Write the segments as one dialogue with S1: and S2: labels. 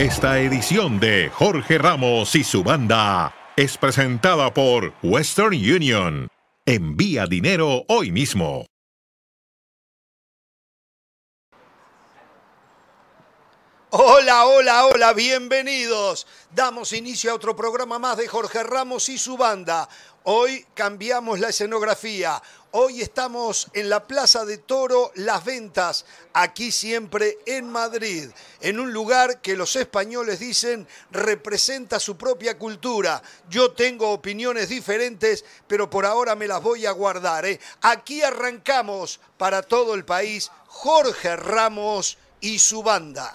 S1: Esta edición de Jorge Ramos y su banda es presentada por Western Union. Envía dinero hoy mismo.
S2: Hola, hola, hola, bienvenidos. Damos inicio a otro programa más de Jorge Ramos y su banda. Hoy cambiamos la escenografía. Hoy estamos en la Plaza de Toro Las Ventas, aquí siempre en Madrid, en un lugar que los españoles dicen representa su propia cultura. Yo tengo opiniones diferentes, pero por ahora me las voy a guardar. ¿eh? Aquí arrancamos para todo el país Jorge Ramos y su banda.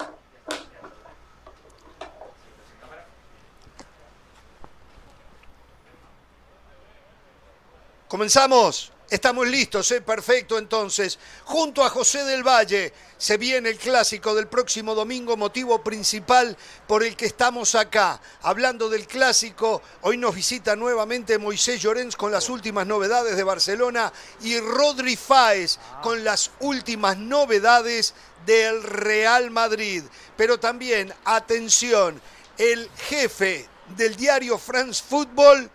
S2: Comenzamos. Estamos listos, ¿eh? perfecto entonces. Junto a José del Valle se viene el clásico del próximo domingo, motivo principal por el que estamos acá. Hablando del clásico, hoy nos visita nuevamente Moisés Llorens con las últimas novedades de Barcelona y Rodri Fáez con las últimas novedades del Real Madrid. Pero también, atención, el jefe del diario France Football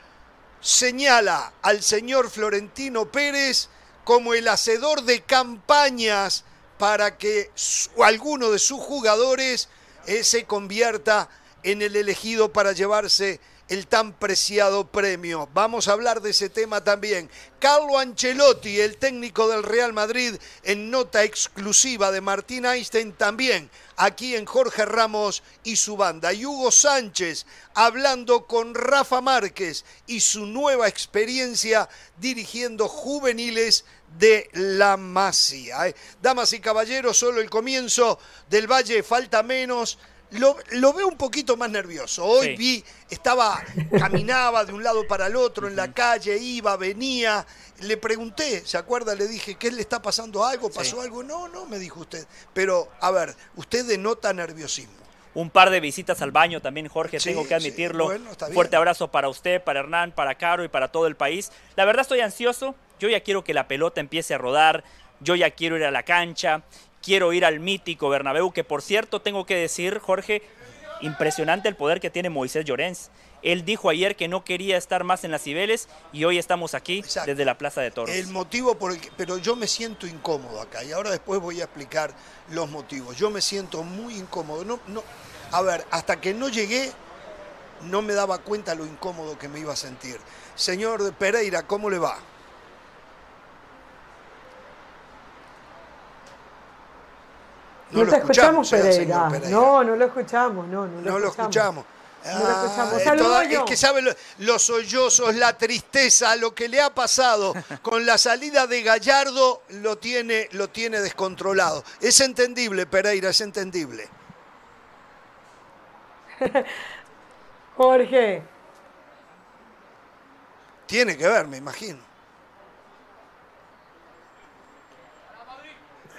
S2: señala al señor Florentino Pérez como el hacedor de campañas para que alguno de sus jugadores eh, se convierta en el elegido para llevarse el tan preciado premio. Vamos a hablar de ese tema también. Carlo Ancelotti, el técnico del Real Madrid, en nota exclusiva de Martín Einstein también, aquí en Jorge Ramos y su banda. Y Hugo Sánchez, hablando con Rafa Márquez y su nueva experiencia dirigiendo juveniles de la Masía. ¿eh? Damas y caballeros, solo el comienzo del Valle, falta menos lo, veo un poquito más nervioso. Hoy vi, estaba, caminaba de un lado para el otro en la calle, iba, venía. Le pregunté, ¿se acuerda? Le dije, ¿qué le está pasando algo? ¿Pasó algo? No, no, me dijo usted. Pero, a ver, usted denota nerviosismo.
S3: Un par de visitas al baño también, Jorge, tengo que admitirlo. Fuerte abrazo para usted, para Hernán, para Caro y para todo el país. La verdad estoy ansioso. Yo ya quiero que la pelota empiece a rodar. Yo ya quiero ir a la cancha quiero ir al mítico Bernabéu, que por cierto tengo que decir, Jorge, impresionante el poder que tiene Moisés Llorens. Él dijo ayer que no quería estar más en las Cibeles y hoy estamos aquí desde la Plaza de Toros.
S2: El motivo por el que, pero yo me siento incómodo acá y ahora después voy a explicar los motivos. Yo me siento muy incómodo. No, no, a ver, hasta que no llegué no me daba cuenta lo incómodo que me iba a sentir. Señor Pereira, ¿cómo le va?
S4: No, te escuchamos, Pereira. No, no lo escuchamos, no,
S2: no lo, escuchamos. No lo escuchamos. Ah, es que sabe los sollozos, la tristeza, lo que le ha pasado con la salida de Gallardo lo tiene, lo tiene descontrolado. Es entendible, Pereira, es entendible.
S4: Jorge.
S2: Tiene que ver, me imagino.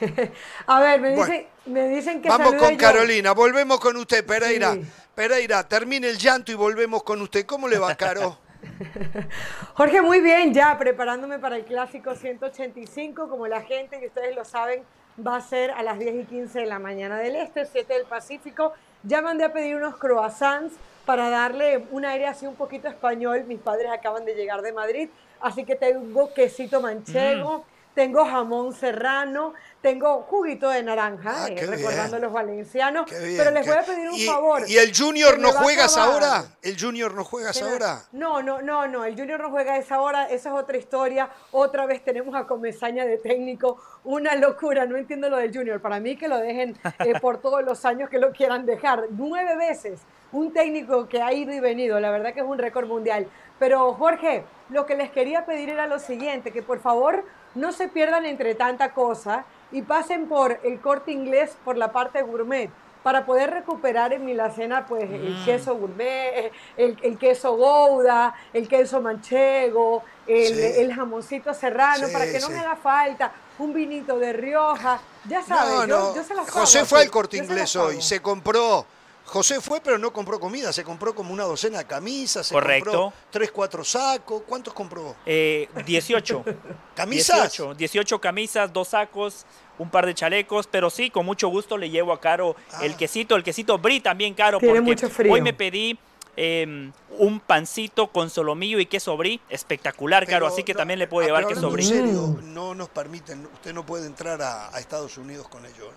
S4: A ver, me dicen, me dicen que
S2: Vamos con Carolina, volvemos con usted, Pereira. Pereira, termine el llanto y volvemos con usted. ¿Cómo le va, Caro?
S4: Jorge, muy bien, ya preparándome para el clásico 185, como la gente, que ustedes lo saben, va a ser a las 10 y 15 de la mañana del Este, 7 del Pacífico. Ya mandé a pedir unos croissants para darle un aire así un poquito español. Mis padres acaban de llegar de Madrid, así que tengo quesito manchego, mm. tengo jamón serrano, tengo juguito de naranja, ah, eh, recordando a los valencianos. pero les voy a pedir un favor.
S2: ¿Y el Junior no juegas ahora? ¿El Junior no juegas ahora?
S4: No, no, no, no. El Junior no juega a esa hora. Esa es otra historia. Otra vez tenemos a Comesaña de técnico. Una locura. No entiendo lo del Junior. Para mí que lo dejen eh, por todos los años que lo quieran dejar. Nueve veces. Un técnico que ha ido y venido. La verdad que es un récord mundial. Pero Jorge, lo que les quería pedir era lo siguiente. Que por favor no se pierdan entre tanta cosa y pasen por el corte inglés por la parte gourmet para poder recuperar en mi la cena pues el mm. queso gourmet, el, queso gouda, el queso manchego, el, jamoncito serrano, para que no me haga falta un vinito de Rioja, ya sabes, yo, se
S2: José fue al corte inglés hoy, se compró José fue, pero no compró comida, se compró como una docena de camisas, se
S3: Correcto.
S2: compró tres, cuatro sacos. ¿Cuántos compró?
S3: Eh, 18.
S2: ¿Camisas?
S3: 18, camisas, dos sacos, un par de chalecos, pero sí, con mucho gusto le llevo a Caro el ah. quesito, el quesito Brie también Caro, porque hoy me pedí em, un pancito con solomillo y queso brie, espectacular, Caro, así que también le puedo llevar queso brie.
S2: En serio, no nos permiten, usted no puede entrar a, Estados Unidos con ello. ¿eh?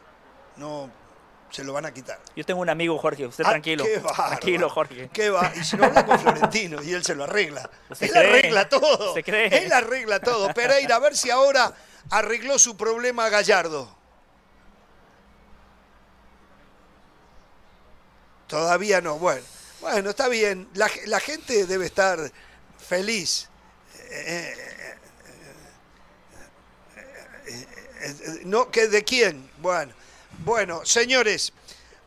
S2: No, se lo van a quitar.
S3: Yo tengo un amigo, Jorge, usted ah, tranquilo. Qué tranquilo, Jorge.
S2: ¿Qué va? Y si no habla con Florentino y él se lo arregla. él arregla todo. Se cree. Él arregla todo. Pereira, a ver si ahora arregló su problema Gallardo. Todavía no. Bueno, bueno, está bien. La, gente debe estar feliz. Eh, eh, eh, no, ¿De quién? Bueno. Bueno, señores,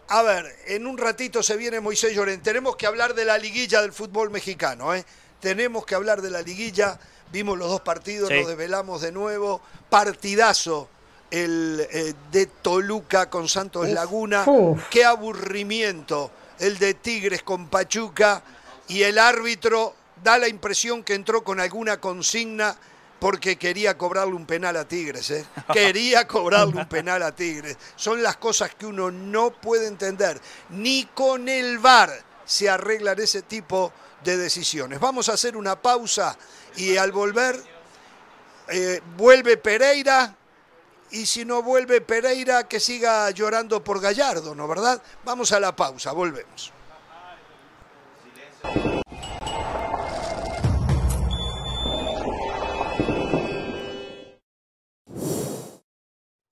S2: a ver, en un ratito se viene Moisés Llorén. Tenemos que hablar de la liguilla del fútbol mexicano, ¿eh? Tenemos que hablar de la liguilla. Vimos los dos partidos, lo develamos de nuevo. Partidazo el eh, de Toluca con Santos Laguna. Qué aburrimiento el de Tigres con Pachuca. Y el árbitro da la impresión que entró con alguna consigna porque quería cobrarle un penal a Tigres. ¿eh? Quería cobrarle un penal a Tigres. Son las cosas que uno no puede entender. Ni con el VAR se arreglan ese tipo de decisiones. Vamos a hacer una pausa y al volver eh, vuelve Pereira. Y si no vuelve Pereira, que siga llorando por Gallardo, ¿no verdad? Vamos a la pausa, volvemos.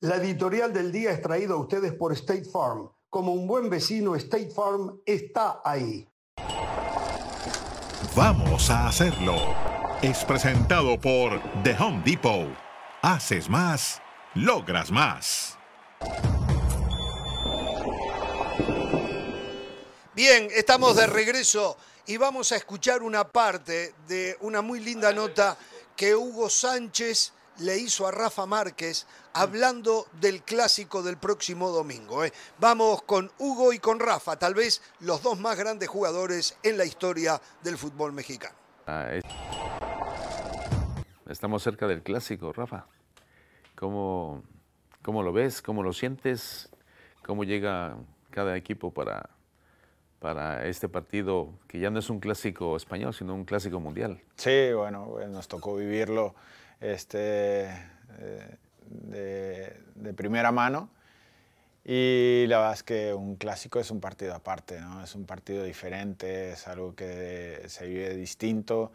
S2: La editorial del día es traída a ustedes por State Farm. Como un buen vecino, State Farm está ahí.
S1: Vamos a hacerlo. Es presentado por The Home Depot. Haces más, logras más.
S2: Bien, estamos de regreso y vamos a escuchar una parte de una muy linda nota que Hugo Sánchez le hizo a Rafa Márquez hablando del clásico del próximo domingo. ¿eh? Vamos con Hugo y con Rafa, tal vez los dos más grandes jugadores en la historia del fútbol mexicano. Ah,
S5: estamos cerca del clásico, Rafa. ¿Cómo, ¿Cómo lo ves? ¿Cómo lo sientes? ¿Cómo llega cada equipo para, para este partido que ya no es un clásico español, sino un clásico mundial?
S6: Sí, bueno, nos tocó vivirlo este, eh, de, primera mano. Y la verdad es que un clásico es un partido aparte, ¿no? es un partido diferente, es algo que se vive distinto.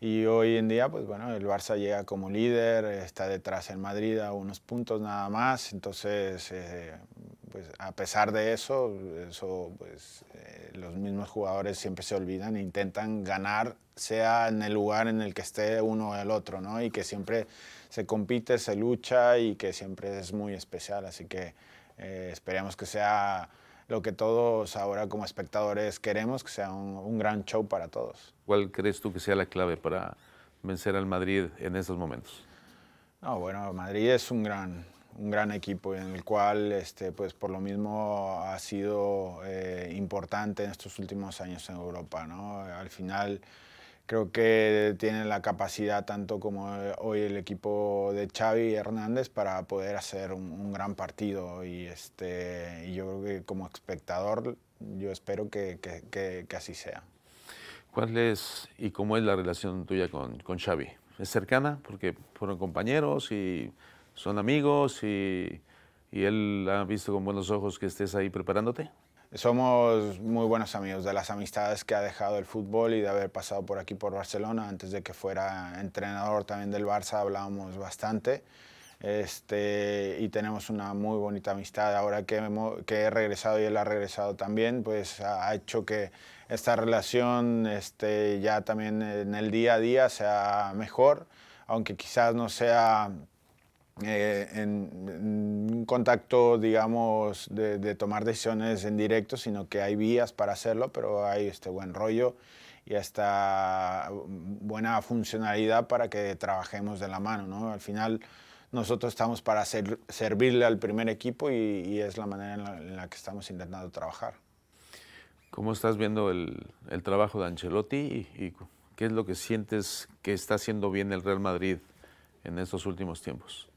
S6: Y hoy en día, pues bueno, el Barça llega como líder, está detrás en Madrid a unos puntos nada más. Entonces, eh, pues a pesar de eso, eso pues, eh, los mismos jugadores siempre se olvidan e intentan ganar, sea en el lugar en el que esté uno o el otro, ¿no? Y que siempre se compite, se lucha y que siempre es muy especial. Así que eh, esperemos que sea lo que todos ahora como espectadores queremos, que sea un, gran show para todos.
S5: ¿Cuál crees tú que sea la clave para vencer al Madrid en estos momentos?
S6: No, bueno, Madrid es un gran, un gran equipo en el cual, este, pues por lo mismo ha sido eh, importante en estos últimos años en Europa, ¿no? Al final creo que tienen la capacidad, tanto como eh, hoy el equipo de Xavi Hernández, para poder hacer un, gran partido. Y, este, y yo creo que como espectador, yo espero que, que, que, así sea.
S5: ¿Cuál es y cómo es la relación tuya con, con Xavi? ¿Es cercana? Porque fueron compañeros y son amigos y, y él ha visto con buenos ojos que estés ahí preparándote.
S6: Somos muy buenos amigos de las amistades que ha dejado el fútbol y de haber pasado por aquí por Barcelona. Antes de que fuera entrenador también del Barça hablábamos bastante. Este, y tenemos una muy bonita amistad. Ahora que, que, he regresado y él ha regresado también, pues ha hecho que esta relación este, ya también en el día a día sea mejor, aunque quizás no sea eh, en, un contacto, digamos, de, tomar decisiones en directo, sino que hay vías para hacerlo, pero hay este buen rollo y esta buena funcionalidad para que trabajemos de la mano. ¿no? Al final nosotros estamos para servirle al primer equipo y, es la manera en la, que estamos intentando trabajar.
S5: ¿Cómo estás viendo el, trabajo de Ancelotti y, qué es lo que sientes que está haciendo bien el Real Madrid en estos últimos tiempos?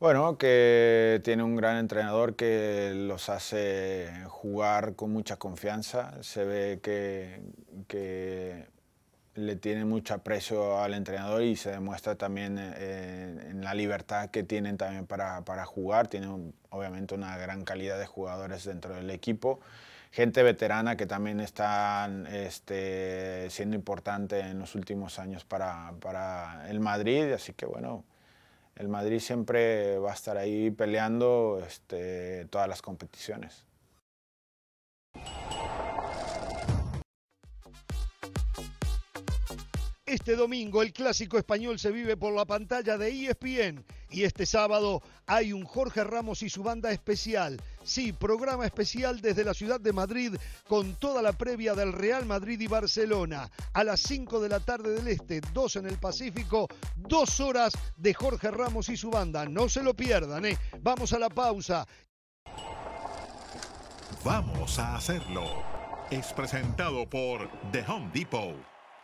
S6: Bueno, que tiene un gran entrenador que los hace jugar con mucha confianza. Se ve que, le tiene mucho aprecio al entrenador y se demuestra también eh, en la libertad que tienen también para, para jugar. Tienen obviamente una gran calidad de jugadores dentro del equipo gente veterana que también están este, siendo importante en los últimos años para, para, el Madrid, así que bueno, el Madrid siempre va a estar ahí peleando este, todas las competiciones.
S2: Este domingo el clásico español se vive por la pantalla de ESPN y este sábado hay un Jorge Ramos y su banda especial. Sí, programa especial desde la ciudad de Madrid con toda la previa del Real Madrid y Barcelona. A las 5 de la tarde del Este, 2 en el Pacífico, dos horas de Jorge Ramos y su banda. No se lo pierdan, ¿eh? Vamos a la pausa.
S1: Vamos a hacerlo. Es presentado por The Home Depot.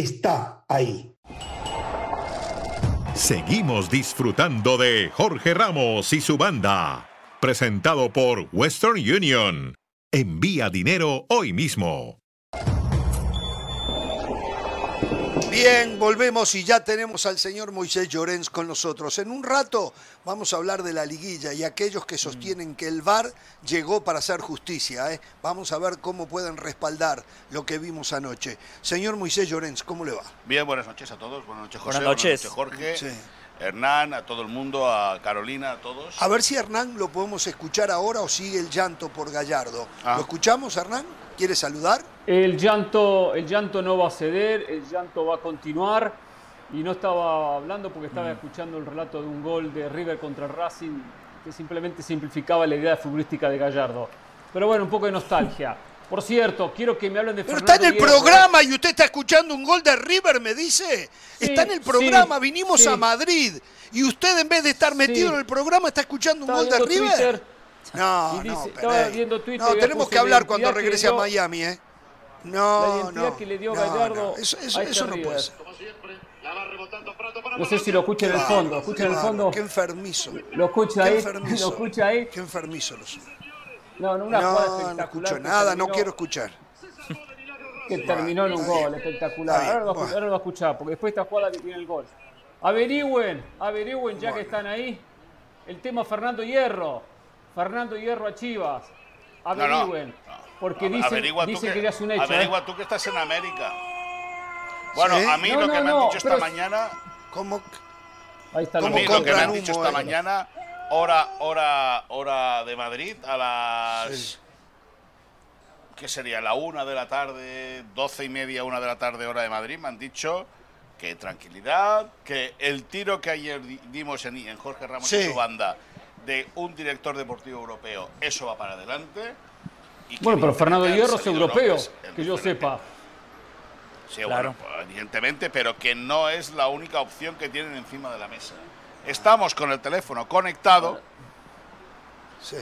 S2: está ahí.
S1: Seguimos disfrutando de Jorge Ramos y su banda. Presentado por Western Union. Envía dinero hoy mismo.
S2: Bien, volvemos y ya tenemos al señor Moisés Llorens con nosotros. En un rato vamos a hablar de la liguilla y aquellos que sostienen que el VAR llegó para hacer justicia. ¿eh? Vamos a ver cómo pueden respaldar lo que vimos anoche. Señor Moisés Llorens, ¿cómo le va?
S7: Bien, buenas noches a todos. Buenas noches, José. Buenas noches, Jorge. Hernán, a todo el mundo, a Carolina, a todos.
S2: A ver si Hernán lo podemos escuchar ahora o sigue el llanto por Gallardo. Ah. ¿Lo escuchamos, Hernán? ¿Quiere saludar?
S8: El llanto, el llanto no va a ceder, el llanto va a continuar. Y no estaba hablando porque estaba mm. escuchando el relato de un gol de River contra Racing que simplemente simplificaba la idea futbolística de Gallardo. Pero bueno, un poco de nostalgia. Por cierto, quiero que me hablen de
S2: Pero está en el programa y usted está escuchando un gol de River, me dice. está en el programa, vinimos a Madrid. Y usted en vez de estar metido en el programa está escuchando un gol de River. No, no, no, tenemos que hablar cuando regrese a Miami, ¿eh? No, no.
S8: que le dio Gallardo.
S2: Eso, eso, no puede ser.
S8: No sé si lo escucha en el fondo. Escucha en el fondo.
S2: Qué enfermizo.
S8: Lo escucha ahí. Lo escucha ahí.
S2: Qué enfermizo lo.
S8: No, no, una
S2: no, no escucho nada, no quiero escuchar.
S8: Que terminó en un gol espectacular. ahora, lo, ahora, lo, va a escuchar, porque después esta jugada que tiene el gol. Averigüen, averigüen ya que están ahí. El tema Fernando Hierro. Fernando Hierro a Chivas. Averigüen. Porque dicen, dicen que, ya es un hecho.
S7: Averigua
S8: ¿eh?
S7: tú que estás en América. Bueno, a mí lo que me han dicho esta mañana.
S2: ¿Cómo?
S7: Ahí está a mí lo que me han dicho esta mañana, hora, hora, hora de Madrid, a las. ¿Qué sería? La una de la tarde, doce y media, una de la tarde, hora de Madrid, me han dicho que tranquilidad, que el tiro que ayer dimos en, Jorge Ramos y su banda de un director deportivo europeo, eso va para adelante.
S8: bueno, pero Fernando Hierro es europeo, que yo sepa.
S7: Sí, claro. bueno, evidentemente, pero que no es la única opción que tienen encima de la mesa. Estamos con el teléfono conectado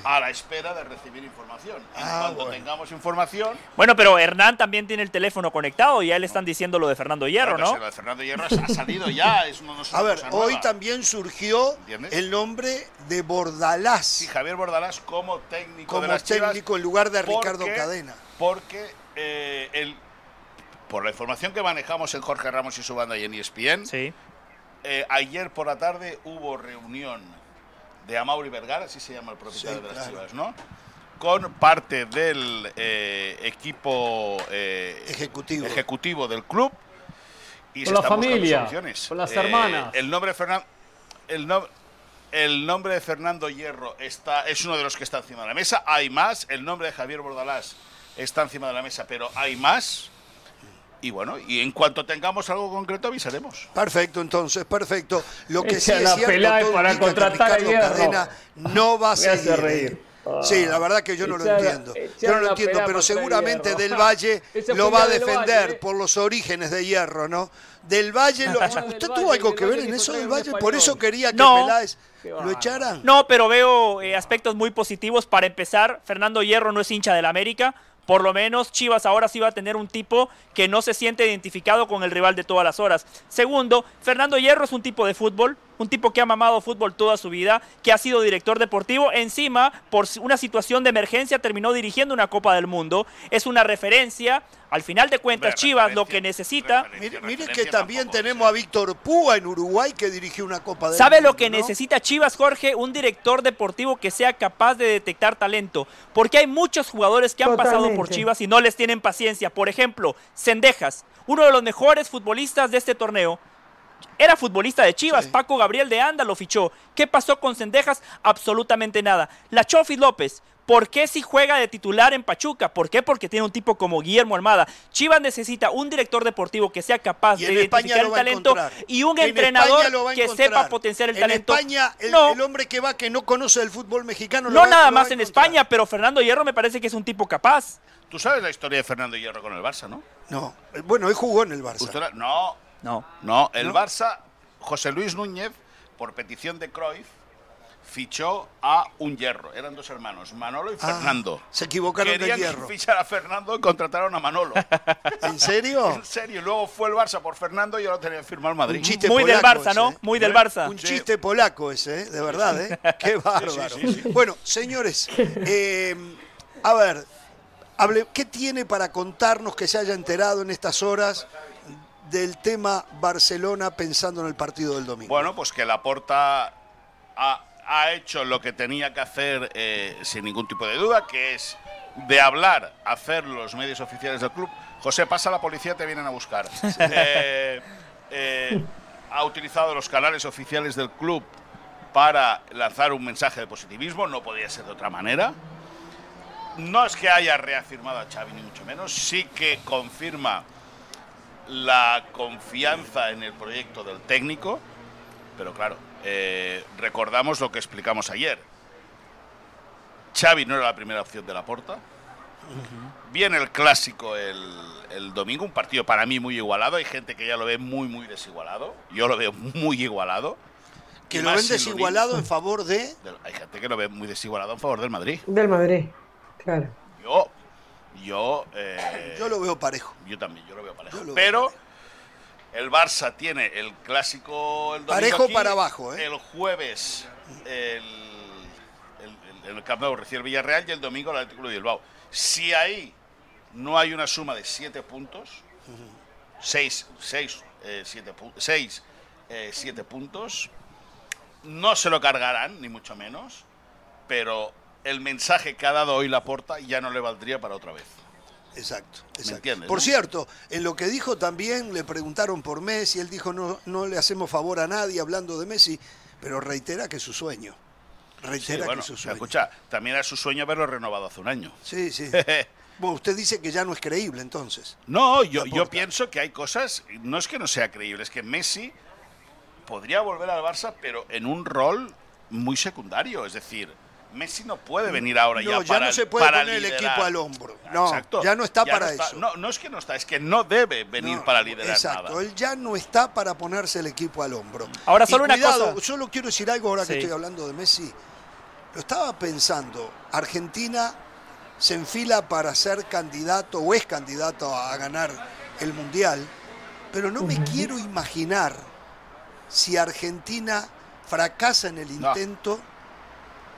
S7: a la espera de recibir información. Ah, cuando tengamos información.
S3: Bueno, pero Hernán también tiene el teléfono conectado y ya le están diciendo lo de Fernando Hierro, ¿no?
S7: Lo de Fernando Hierro ha salido ya.
S2: a ver, hoy también surgió el nombre de Bordalás.
S7: Sí, Javier Bordalás como técnico
S2: como
S7: de las
S2: técnico en lugar de Ricardo Cadena.
S7: Porque eh, el, por la información que manejamos en Jorge Ramos y su banda y en ESPN,
S3: sí.
S7: Eh, ayer por la tarde hubo reunión de Amaury Vergara, así se llama el propietario de las Chivas, ¿no? Con parte del eh, equipo eh,
S2: ejecutivo.
S7: ejecutivo del club.
S8: Y con la familia, con las hermanas.
S7: el nombre de el, el nombre de Fernando Hierro está, es uno de los que está encima de la mesa. Hay más. El nombre de Javier Bordalás está encima de la mesa, pero hay más. Y bueno, y en cuanto tengamos algo concreto avisaremos.
S2: Perfecto, entonces, perfecto. Lo que sí es cierto, todo para contratar que Cadena no va a seguir. ¿eh? Sí, la verdad que yo no lo entiendo. Yo no lo entiendo, pero seguramente Del Valle lo va a defender ¿eh? por los orígenes de Hierro, ¿no? Del Valle, ¿usted tuvo algo que ver en eso del Valle? Por eso quería que Peláez lo echara.
S3: No, pero veo eh, aspectos muy positivos. Para empezar, Fernando Hierro no es hincha del América. Por lo menos Chivas ahora sí va a tener un tipo que no se siente identificado con el rival de todas las horas. Segundo, Fernando Hierro es un tipo de fútbol, un tipo que ha mamado fútbol toda su vida, que ha sido director deportivo. Encima, por una situación de emergencia, terminó dirigiendo una Copa del Mundo. Es una referencia. Al final de cuentas, Chivas lo que necesita.
S2: Mire, que también tenemos a Víctor Púa en Uruguay que dirigió una Copa del
S3: ¿Sabe
S2: Mundo.
S3: ¿Sabe lo que necesita Chivas, Jorge? Un director deportivo que sea capaz de detectar talento. Porque hay muchos jugadores que han pasado por Chivas y no les tienen paciencia. Por ejemplo, Cendejas, uno de los mejores futbolistas de este torneo, era futbolista de Chivas, Paco Gabriel de Anda lo fichó. ¿Qué pasó con Cendejas? Absolutamente nada. La Chofi López, ¿Por qué si juega de titular en Pachuca? ¿Por qué? Porque tiene un tipo como Guillermo Almada. Chivas necesita un director deportivo que sea capaz de identificar el talento y un entrenador que sepa potenciar el talento.
S2: En España, el, el, hombre que va que no conoce el fútbol mexicano.
S3: No nada más en España, pero Fernando Hierro me parece que es un tipo capaz.
S7: Tú sabes la historia de Fernando Hierro con el Barça, ¿no?
S2: No. Bueno, él jugó en el Barça.
S7: No, no. No, el Barça, José Luis Núñez, por petición de Cruyff, fichó a un hierro. Eran dos hermanos, Manolo y ah, Fernando.
S2: Se equivocaron
S7: Querían
S2: de hierro.
S7: fichar a Fernando y contrataron a Manolo.
S2: ¿En serio?
S7: En serio. Luego fue el Barça por Fernando y ahora tenía que firmar el Madrid.
S3: Muy del Barça, ¿no? Muy del Barça.
S2: Un chiste polaco ese, ¿eh? de verdad, ¿eh? Qué bárbaro. bueno, señores, eh, a ver, hable, ¿qué tiene para contarnos que se haya enterado en estas horas del tema Barcelona pensando en el partido del domingo?
S7: Bueno, pues que la porta ha ha hecho lo que tenía que hacer eh, sin ningún tipo de duda, que es de hablar, hacer los medios oficiales del club. José, pasa la policía, te vienen a buscar. Eh, eh, ha utilizado los canales oficiales del club para lanzar un mensaje de positivismo, no podía ser de otra manera. No es que haya reafirmado a Xavi, ni mucho menos, sí que confirma la confianza en el proyecto del técnico, pero claro, eh, recordamos lo que explicamos ayer. Xavi no era la primera opción de la porta. Viene el clásico el, domingo, un partido para mí muy igualado. Hay gente que ya lo ve muy, muy desigualado. Yo lo veo muy igualado.
S2: Que lo ven desigualado en favor de...
S7: Hay gente que lo ve muy desigualado en favor del Madrid.
S4: Del Madrid, claro.
S7: Yo, yo... Eh,
S2: yo lo veo parejo.
S7: Yo también, yo lo veo parejo. Pero... El Barça tiene el clásico el
S2: Parejo para abajo, ¿eh?
S7: El jueves el, el, el, Camp Nou recibe el Villarreal y el domingo el Atlético de Bilbao. Si ahí no hay una suma de siete puntos, seis, seis, eh, siete, seis eh, siete puntos, no se lo cargarán, ni mucho menos, pero el mensaje que ha dado hoy la porta ya no le valdría para otra vez.
S2: Exacto. por cierto, en lo que dijo también le preguntaron por Messi, él dijo no, no le hacemos favor a nadie hablando de Messi, pero reitera que es su sueño. Reitera que es su sueño.
S7: Escucha, también era su sueño haberlo renovado hace un año.
S2: Sí, sí. bueno, usted dice que ya no es creíble entonces.
S7: No, yo, yo pienso que hay cosas, no es que no sea creíble, es que Messi podría volver al Barça, pero en un rol muy secundario, es decir, Messi no puede venir ahora ya,
S2: ya no se puede poner el equipo al hombro. No, ya no está para eso.
S7: No, no es que no está, es que no debe venir para liderar
S2: exacto, él ya no está para ponerse el equipo al hombro.
S3: Ahora solo una cosa.
S2: Solo quiero decir algo ahora que estoy hablando de Messi. Lo estaba pensando. Argentina se enfila para ser candidato o es candidato a ganar el mundial, pero no me quiero imaginar si Argentina fracasa en el intento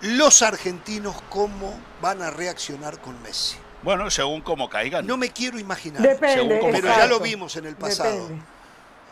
S2: los argentinos cómo van a reaccionar con Messi.
S7: Bueno, según cómo caigan.
S2: No me quiero imaginar.
S4: Depende,
S2: pero ya lo vimos en el pasado.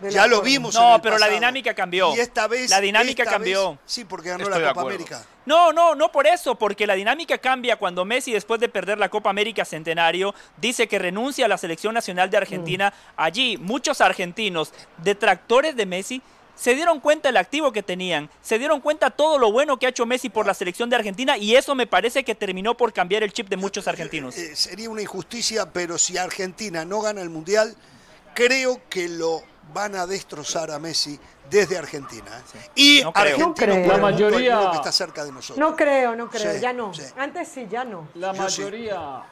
S2: Ya lo vimos
S3: no,
S2: en el
S3: pero la dinámica cambió.
S2: Y esta vez.
S3: La dinámica cambió.
S2: sí, porque ganó la Copa América.
S3: No, no, no por eso, porque la dinámica cambia cuando Messi, después de perder la Copa América Centenario, dice que renuncia a la selección nacional de Argentina. Mm. Allí, muchos argentinos, detractores de Messi, se dieron cuenta del activo que tenían, se dieron cuenta todo lo bueno que ha hecho Messi por la selección de Argentina y eso me parece que terminó por cambiar el chip de muchos argentinos.
S2: Eh, sería una injusticia, pero si Argentina no gana el Mundial, creo que lo van a destrozar a Messi desde Argentina. ¿eh? Y no Argentina
S8: la mayoría
S2: que está cerca de nosotros.
S4: No creo, no creo, ya no. Antes sí, ya no.
S8: La mayoría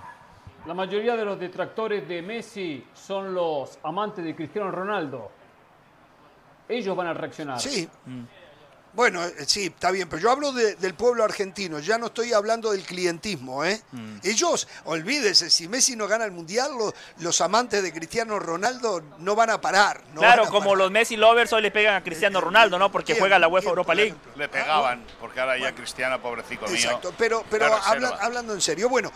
S8: la mayoría de los detractores de Messi son los amantes de Cristiano Ronaldo ellos van a reaccionar.
S2: Sí. Mm. Bueno, eh, sí, está bien, pero yo hablo del pueblo argentino, ya no estoy hablando del clientismo, ¿eh? Mm. Ellos, olvídese, si Messi no gana el Mundial, los, amantes de Cristiano Ronaldo no van a parar.
S3: claro, como los Messi lovers hoy le pegan a Cristiano Ronaldo, ¿no? Porque juega la UEFA Europa League.
S7: Le pegaban, porque ahora ya Cristiano, pobrecito mío.
S2: Exacto, pero, pero hablando en serio, bueno,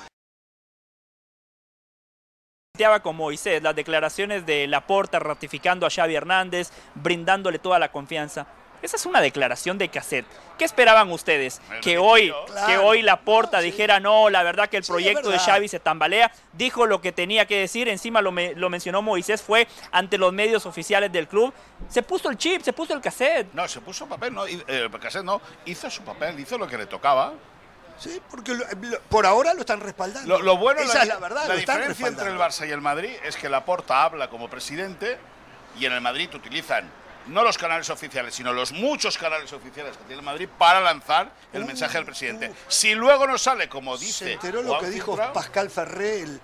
S3: con Moisés, las declaraciones de Laporta ratificando a Xavi Hernández, brindándole toda la confianza. Esa es una declaración de cassette. ¿Qué esperaban ustedes? Que hoy, que hoy Laporta dijera, no, la verdad que el proyecto de Xavi se tambalea. Dijo lo que tenía que decir, encima lo, lo, mencionó Moisés, fue ante los medios oficiales del club. Se puso el chip, se puso el cassette.
S7: No, se puso papel, no, eh, el cassette no, hizo su papel, hizo lo que le tocaba.
S2: Sí, porque por ahora lo están respaldando.
S7: Lo, bueno, Esa la, es la verdad. La diferencia entre el Barça y el Madrid es que Laporta habla como presidente y en el Madrid utilizan no los canales oficiales, sino los muchos canales oficiales que tiene Madrid para lanzar el uh, mensaje del presidente. Uh. si luego no sale como dice.
S2: Se enteró lo que dijo Pascal Ferré, el,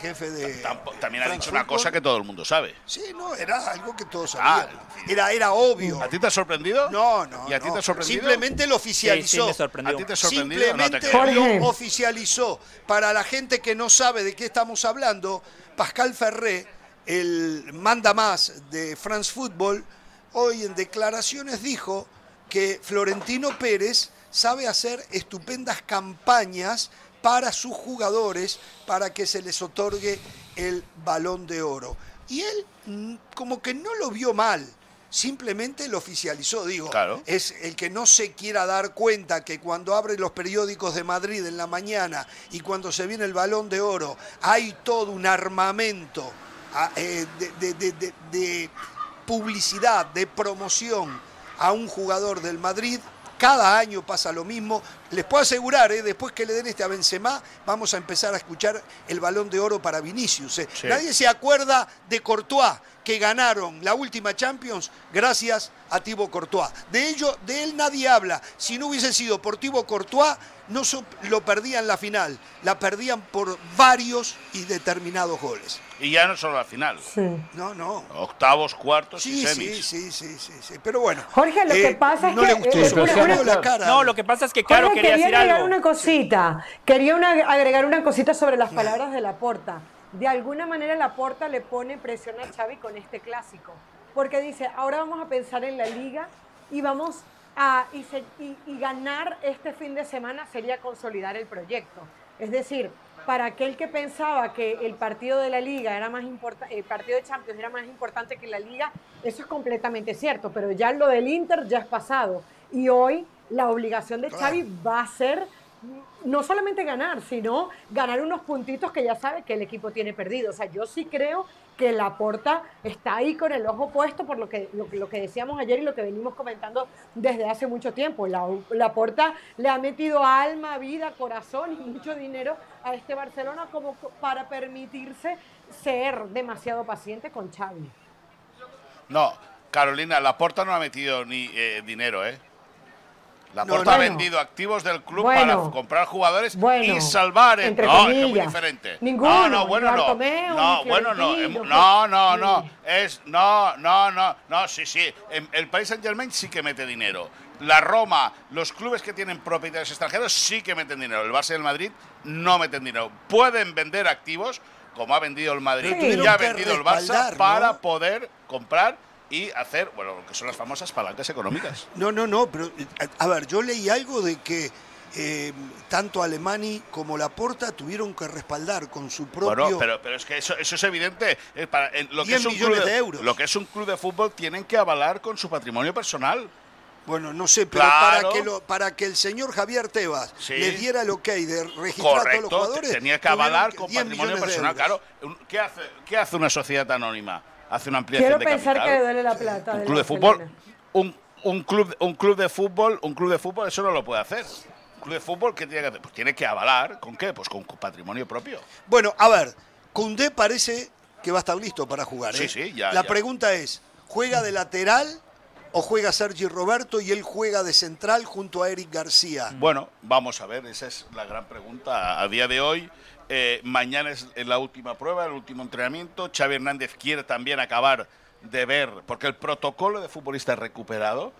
S2: jefe de.
S7: También ha dicho una cosa que todo el mundo sabe.
S2: Sí, no, era algo que todos sabían. Ah, era, era obvio.
S7: ¿A ti te ha sorprendido?
S2: No, no.
S7: ¿Y a ti te ha sorprendido?
S2: Simplemente lo oficializó.
S3: ¿A
S7: ti te ha sorprendido?
S2: Simplemente lo oficializó. Para la gente que no sabe de qué estamos hablando, Pascal Ferré el manda más de France Football, hoy en declaraciones dijo que Florentino Pérez sabe hacer estupendas campañas para sus jugadores para que se les otorgue el balón de oro. Y él mm, como que no lo vio mal, simplemente lo oficializó. Digo, es el que no se quiera dar cuenta que cuando abre los periódicos de Madrid en la mañana y cuando se viene el balón de oro, hay todo un armamento eh, de, publicidad, de promoción a un jugador del Madrid. Cada año pasa lo mismo. Les puedo asegurar, eh, después que le den este a Benzema, vamos a empezar a escuchar el balón de oro para Vinicius. Eh. Nadie se acuerda de Courtois, que ganaron la última Champions gracias a Thibaut Courtois. De ello, de él nadie habla. Si no hubiese sido por Thibaut Courtois, no lo perdían la final, la perdían por varios y determinados goles.
S7: Y ya no solo la final.
S2: No, no.
S7: Octavos, cuartos
S2: y
S7: semis.
S2: Sí, sí, sí, sí, Pero bueno.
S4: Jorge, lo que eh, pasa es
S2: no
S4: que...
S2: Le gustó eh, la cara.
S3: No, lo que pasa es que Caro
S4: Jorge,
S3: quería,
S4: quería
S3: agregar
S4: una cosita. Quería agregar una cosita sobre las palabras de Laporta. De alguna manera Laporta le pone presión a Xavi con este clásico. Porque dice, ahora vamos a pensar en la liga y vamos a... y, y ganar este fin de semana sería consolidar el proyecto. Es decir, para aquel que pensaba que el partido de la liga era más importante, el partido de Champions era más importante que la liga, eso es completamente cierto, pero ya lo del Inter ya es pasado. Y hoy la obligación de Xavi va a ser no solamente ganar, sino ganar unos puntitos que ya sabe que el equipo tiene perdido. O sea, yo sí creo que la porta está ahí con el ojo puesto por lo que, lo, que decíamos ayer y lo que venimos comentando desde hace mucho tiempo. La, la porta le ha metido alma, vida, corazón y mucho dinero a este Barcelona como para permitirse ser demasiado paciente con Xavi.
S7: No, Carolina, la porta no ha metido ni eh, dinero, ¿eh? La Porta ha vendido activos del club para comprar jugadores y salvar el. No, es muy diferente.
S4: Ninguno.
S7: No, no, bueno, no. No, bueno, no. No, no, no. Es. No, no, no. No, sí, sí. El Paris Saint Germain sí que mete dinero. La Roma, los clubes que tienen propietarios extranjeros sí que meten dinero. El Barça y el Madrid no meten dinero. Pueden vender activos, como ha vendido el Madrid y ya ha vendido el Barça, para poder comprar y hacer, bueno, lo que son las famosas palancas económicas.
S2: No, no, no, pero a, ver, yo leí algo de que eh, tanto Alemani como Laporta tuvieron que respaldar con su propio.
S7: Bueno, pero, pero es que eso, eso es evidente. para, lo, que es un
S2: club de, euros.
S7: lo que es un club de fútbol tienen que avalar con su patrimonio personal.
S2: Bueno, no sé, pero para, que lo, para que el señor Javier Tebas le diera lo que hay de registrar a todos los jugadores.
S7: Tenía que avalar con patrimonio personal. Claro, ¿qué hace, ¿qué hace una sociedad anónima? Hace una ampliación
S4: Quiero pensar que le duele la plata.
S7: Un club de fútbol. un, un, club, un club de fútbol, un club de fútbol eso no lo puede hacer. Un club de fútbol, ¿qué tiene que hacer? Pues tiene que avalar, ¿con qué? Pues con patrimonio propio.
S2: Bueno, a ver, Cundé parece que va a estar listo para jugar.
S7: Sí,
S2: ¿eh?
S7: sí, ya.
S2: La
S7: ya.
S2: pregunta es, ¿juega de lateral o juega Sergi Roberto y él juega de central junto a Eric García?
S7: Bueno, vamos a ver, esa es la gran pregunta a día de hoy. Eh, mañana es la última prueba, el último entrenamiento. Xavi Hernández quiere también acabar de ver, porque el protocolo de futbolista recuperado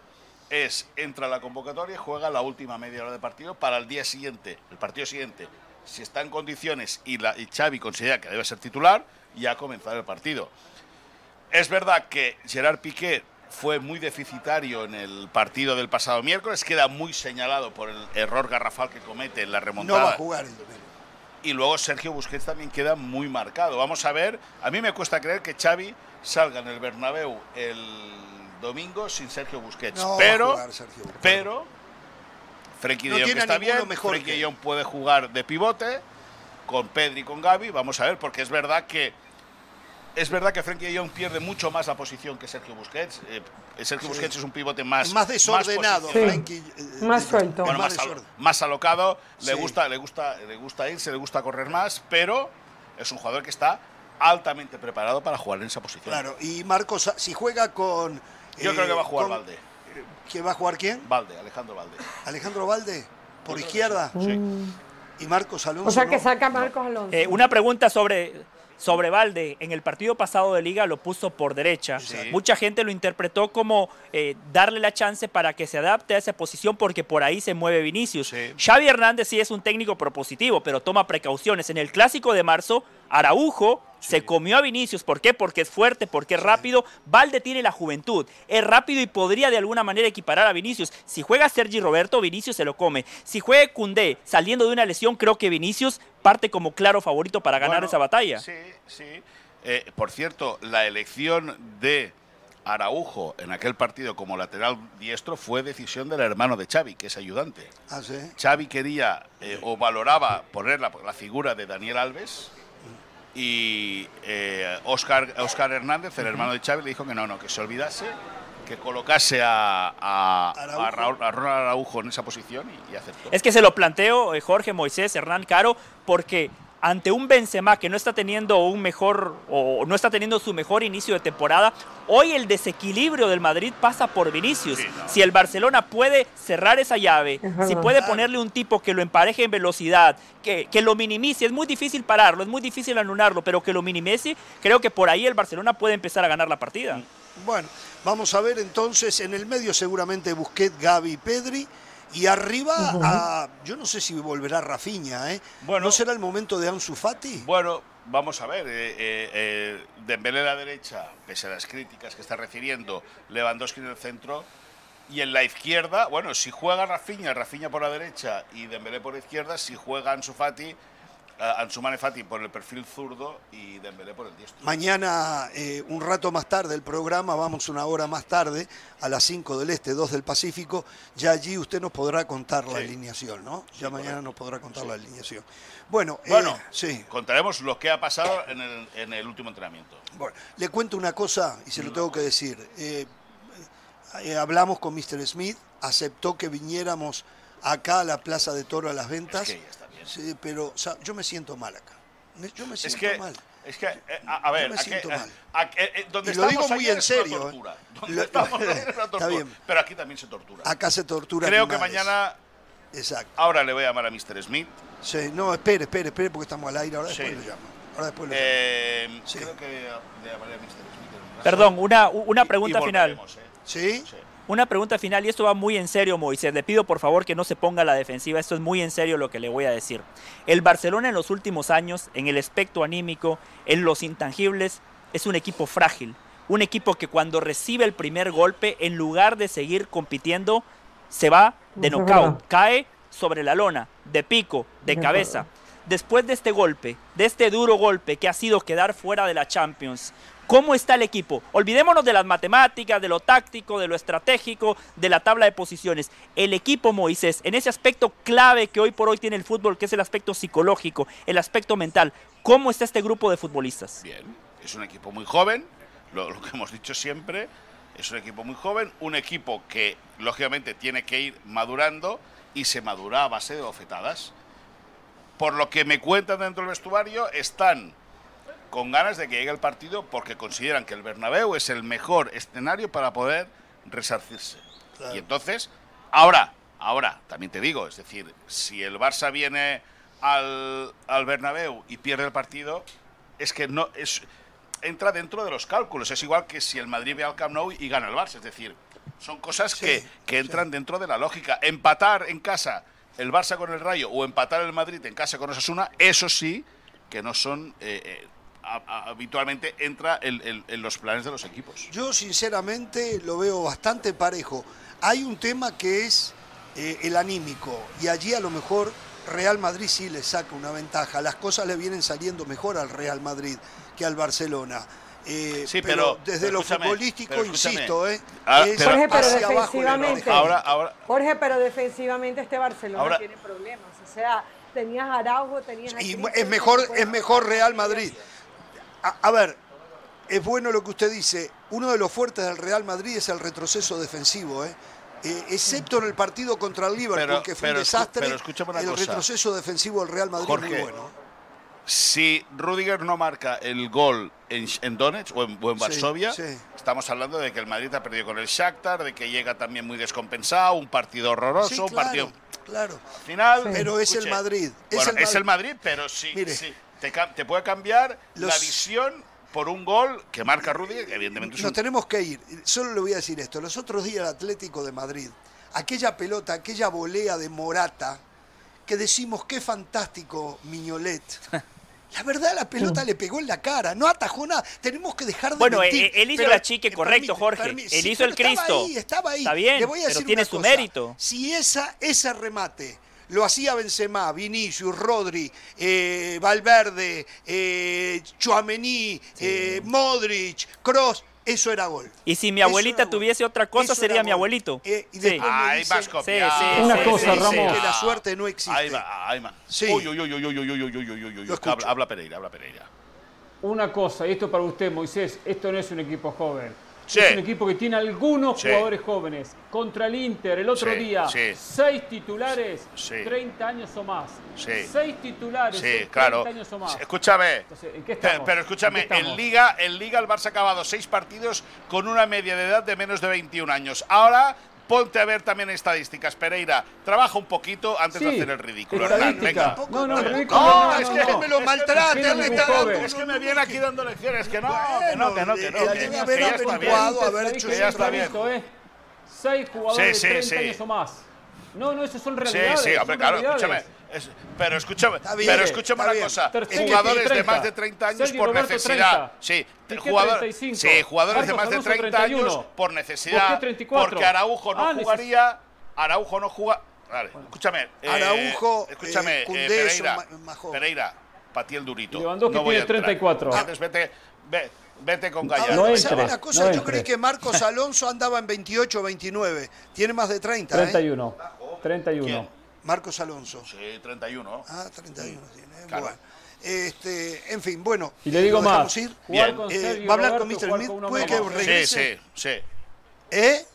S7: es entra a la convocatoria y juega la última media hora de partido para el día siguiente, el partido siguiente. Si está en condiciones y, la, Xavi considera que debe ser titular, ya comenzar el partido. Es verdad que Gerard Piqué fue muy deficitario en el partido del pasado miércoles, queda muy señalado por el error garrafal que comete en la remontada.
S2: No va a jugar el domingo.
S7: Y luego Sergio Busquets también queda muy marcado. Vamos a ver, a mí me cuesta creer que Xavi salga en el Bernabéu el domingo sin Sergio Busquets.
S2: No va a
S7: pero,
S2: jugar Sergio Busquets.
S7: pero, Frenkie
S2: No
S7: de Jong está bien,
S2: mejor
S7: Frenkie
S2: que.
S7: Jong puede jugar de pivote con Pedri y con Gaby. Vamos a ver, porque es verdad que es verdad que Frenkie de Jong pierde mucho más la posición que Sergio Busquets. Eh, Sergio
S2: Sí.
S7: Busquets es un pivote más
S2: Más desordenado. Frenkie, eh,
S4: Más suelto.
S7: Bueno,
S2: más
S7: más, al-
S2: desorden.
S7: más alocado, le
S2: Sí.
S7: gusta, le gusta, le gusta irse, le gusta correr más, pero es un jugador que está altamente preparado para jugar en esa posición.
S2: Claro, y Marcos, si juega con...
S7: Yo
S2: eh,
S7: creo que va a jugar
S2: con-
S7: Valde.
S2: ¿Que va a jugar quién?
S7: Valde, Alejandro Valde.
S2: Alejandro Valde, por izquierda.
S7: Sí.
S2: Y Marcos Alonso.
S4: O sea que saca Marcos Alonso.
S3: Eh, una pregunta sobre, sobre Valde. En el partido pasado de liga lo puso por derecha.
S7: Sí.
S3: Mucha gente lo interpretó como eh, darle la chance para que se adapte a esa posición porque por ahí se mueve Vinicius.
S7: Sí.
S3: Xavi Hernández sí es un técnico propositivo, pero toma precauciones. En el clásico de marzo, Araujo se comió a Vinicius. ¿Por qué? Porque es fuerte, porque es rápido. Valde tiene la juventud. Es rápido y podría de alguna manera equiparar a Vinicius. Si juega Sergi Roberto, Vinicius se lo come. Si juega Cundé saliendo de una lesión, creo que Vinicius parte como claro favorito para ganar
S7: Bueno,
S3: esa batalla.
S7: Sí, sí. Eh, por cierto, la elección de Araujo en aquel partido como lateral diestro fue decisión del hermano de Xavi, que es ayudante.
S2: Ah, sí.
S7: Xavi quería eh, o valoraba poner la, la figura de Daniel Alves y eh, Oscar, Oscar Hernández, el hermano de Xavi, le dijo que no, no, que se olvidase, que colocase a, a,
S2: Araujo.
S7: a Raúl- a Ronald Araujo en esa posición y, y aceptó.
S3: Es que se lo planteo eh, Jorge Moisés, Hernán Caro, porque ante un Benzema que no está teniendo un mejor o no está teniendo su mejor inicio de temporada, hoy el desequilibrio del Madrid pasa por Vinicius.
S7: Sí, no.
S3: Si el Barcelona puede cerrar esa llave, si puede ponerle un tipo que lo empareje en velocidad, que, que lo minimice, es muy difícil pararlo, es muy difícil anularlo, pero que lo minimice, creo que por ahí el Barcelona puede empezar a ganar la partida.
S2: Bueno, vamos a ver entonces, en el medio seguramente Busquets, Gaby, Pedri. Y arriba, a- yo no sé si volverá Rafinha, ¿eh?
S7: Bueno.
S2: ¿No será el momento de Ansu Fati?
S7: Bueno, vamos a ver. Eh, eh, eh, Dembélé a la derecha, pese a las críticas que está recibiendo, Lewandowski en el centro. Y en la izquierda, bueno, si juega Rafinha, Rafinha por la derecha y Dembélé por la izquierda, si juega Ansu Fati, eh, Ansu Mane Fati por el perfil zurdo y Dembélé por el diestro.
S2: Mañana, eh, un rato más tarde, el programa, vamos una hora más tarde, a las 5 del Este, 2 del Pacífico, ya allí usted nos podrá contar la alineación, ¿no? Ya mañana
S7: correcto.
S2: nos podrá contar la alineación. Bueno, eh,
S7: Bueno,
S2: sí.
S7: contaremos lo que ha pasado en el, en el último entrenamiento.
S2: Bueno, le cuento una cosa y se lo tengo que decir. Eh, eh, hablamos con Mr. Smith, aceptó que viniéramos acá a la Plaza de Toro a las ventas.
S7: Es que
S2: Sí, pero o sea, yo me siento mal acá. Me- Yo me
S7: Es
S2: siento
S7: que,
S2: mal.
S7: es que, eh, a, a ver,
S2: me
S7: aquí-
S2: siento
S7: eh,
S2: mal.
S7: aquí- eh, donde
S2: Y lo digo
S7: estamos
S2: muy en
S7: es una
S2: serio,
S7: tortura. Donde
S2: Lo-
S7: estamos es una
S2: Está
S7: tortura.
S2: bien.
S7: Pero aquí también se tortura.
S2: Acá se tortura.
S7: Creo que mañana,
S2: Exacto.
S7: ahora le voy a llamar a Mr. Smith.
S2: Sí, no, espere, espere, espere, porque estamos al aire. Ahora después
S7: Sí.
S2: lo llamo. Ahora después lo llamo.
S7: Eh,
S2: Sí.
S7: Creo que le llamaré a Mr. Smith. en un rato.
S3: Perdón, una, una pregunta
S7: y
S3: final.
S7: eh.
S2: ¿Sí?
S7: Sí.
S3: Una pregunta final, y esto va muy en serio, Moisés. Le pido por favor que no se ponga a la defensiva. Esto es muy en serio lo que le voy a decir. El Barcelona en los últimos años, en el aspecto anímico, en los intangibles, es un equipo frágil. Un equipo que cuando recibe el primer golpe, en lugar de seguir compitiendo, se va de knockout. Cae sobre la lona, de pico, de cabeza. Después de este golpe, de este duro golpe que ha sido quedar fuera de la Champions, ¿cómo está el equipo? Olvidémonos de las matemáticas, de lo táctico, de lo estratégico, de la tabla de posiciones. El equipo Moisés, en ese aspecto clave que hoy por hoy tiene el fútbol, que es el aspecto psicológico, el aspecto mental, ¿cómo está este grupo de futbolistas?
S7: Bien, es un equipo muy joven, lo, que hemos dicho siempre. Es un equipo muy joven, un equipo que lógicamente tiene que ir madurando y se madura a base de bofetadas. Por lo que me cuentan dentro del vestuario, están con ganas de que llegue el partido porque consideran que el Bernabéu es el mejor escenario para poder resarcirse. Y entonces, ahora, ahora, también te digo, es decir, si el Barça viene al, al Bernabéu y pierde el partido, es que no es entra dentro de los cálculos. Es igual que si el Madrid ve al Camp Nou y gana el Barça. Es decir, son cosas que, que, entran dentro de la lógica. Empatar en casa el Barça con el Rayo o empatar el Madrid en casa con Osasuna, eso sí que no son... Eh, eh, habitualmente entra en, los planes de los equipos.
S2: Yo sinceramente lo veo bastante parejo. Hay un tema que es eh, el anímico y allí a lo mejor Real Madrid sí le saca una ventaja. Las cosas le vienen saliendo mejor al Real Madrid que al Barcelona.
S7: Eh, sí, pero,
S2: desde lo futbolístico, insisto, ¿eh?
S4: Ah, Jorge, pero defensivamente, ahora, Jorge, pero defensivamente este Barcelona tiene problemas. O sea, tenías Araujo, tenías...
S2: Y es mejor, es mejor Real Madrid. A, ver, es bueno lo que usted dice. Uno de los fuertes del Real Madrid es el retroceso defensivo, ¿eh? eh excepto en el partido contra el Liverpool, que fue un desastre, el retroceso defensivo del Real Madrid es muy bueno
S7: si Rudiger no marca el gol en, en Donetsk o en, Varsovia, estamos hablando de que el Madrid ha perdido con el Shakhtar, de que llega también muy descompensado, un partido horroroso, un partido...
S2: Claro,
S7: final...
S2: Pero es el Madrid.
S7: Es, el, Madrid. pero sí, sí te, puede cambiar la visión por un gol que marca Rudiger, que evidentemente
S2: Nos tenemos que ir. Solo le voy a decir esto. Los otros días el Atlético de Madrid, aquella pelota, aquella volea de Morata, que decimos qué fantástico Miñolet. La verdad, la pelota le pegó en la cara, no atajó nada. Tenemos que dejar de
S3: Bueno, mentir. él hizo la chique correcto, Jorge. él hizo el Cristo.
S2: Estaba ahí, estaba ahí.
S3: Está bien, pero tiene su mérito.
S2: Si esa, ese remate lo hacía Benzema, Vinicius, Rodri, eh, Valverde, eh, Chuamení, eh, Modric, Cross, eso era gol.
S3: Y si mi abuelita tuviese otra cosa, sería mi abuelito.
S2: Eh, y sí.
S7: Ay,
S2: vas
S7: sí,
S8: Una cosa, Ramón.
S2: Que la suerte no existe.
S7: Ahí va, ahí va. Sí. Uy, uy, uy, uy, uy, uy, uy, uy, uy, uy. Habla, habla Pereira, habla Pereira.
S8: Una cosa, y esto para usted, Moisés, esto no es un equipo joven. Es un equipo que tiene algunos jugadores jóvenes. Contra el Inter, el otro día, seis titulares, 30 años o más. Seis titulares, 30 años o más.
S7: Escúchame, pero, escúchame, en Liga, en Liga el Barça ha acabado seis partidos con una media de edad de menos de 21 años. Ahora ponte a ver también estadísticas. Pereira, trabaja un poquito antes de hacer el ridículo.
S8: Venga. No, no, ridículo.
S2: No, es que me lo maltrate,
S7: Es que me viene aquí dando lecciones. Que no, que no, que no, que no. Que
S2: haber hecho
S8: ya está bien. Seis jugadores de 30 años o más. No, no, esos son realidades.
S7: Sí, sí, hombre, claro, escúchame pero escúchame, pero escúchame una cosa. Jugadores de más de 30 años por necesidad. Sí, jugadores, sí, jugadores de más de 30 años por necesidad. Porque Araujo no ah, jugaría. Araujo no juega. Vale, escúchame.
S2: Eh, Araujo,
S7: escúchame, eh, eh Pereira, Pereira, para ti el durito.
S8: Lewandowski no tiene 34.
S7: Entonces vete, vete con Gallardo.
S2: No entres, una cosa? No yo creí que Marcos Alonso andaba en 28 o 29. Tiene más de 30,
S8: 31. ¿eh? 31.
S2: Marcos Alonso.
S7: Sí, 31.
S2: Ah, 31 tiene. Bueno. Este, en fin, bueno.
S8: Y le digo más.
S2: Ir? Bien. Eh, ¿Va a hablar con Mr. Smith? ¿Puede que regrese?
S7: Sí, sí, sí.
S2: ¿Eh?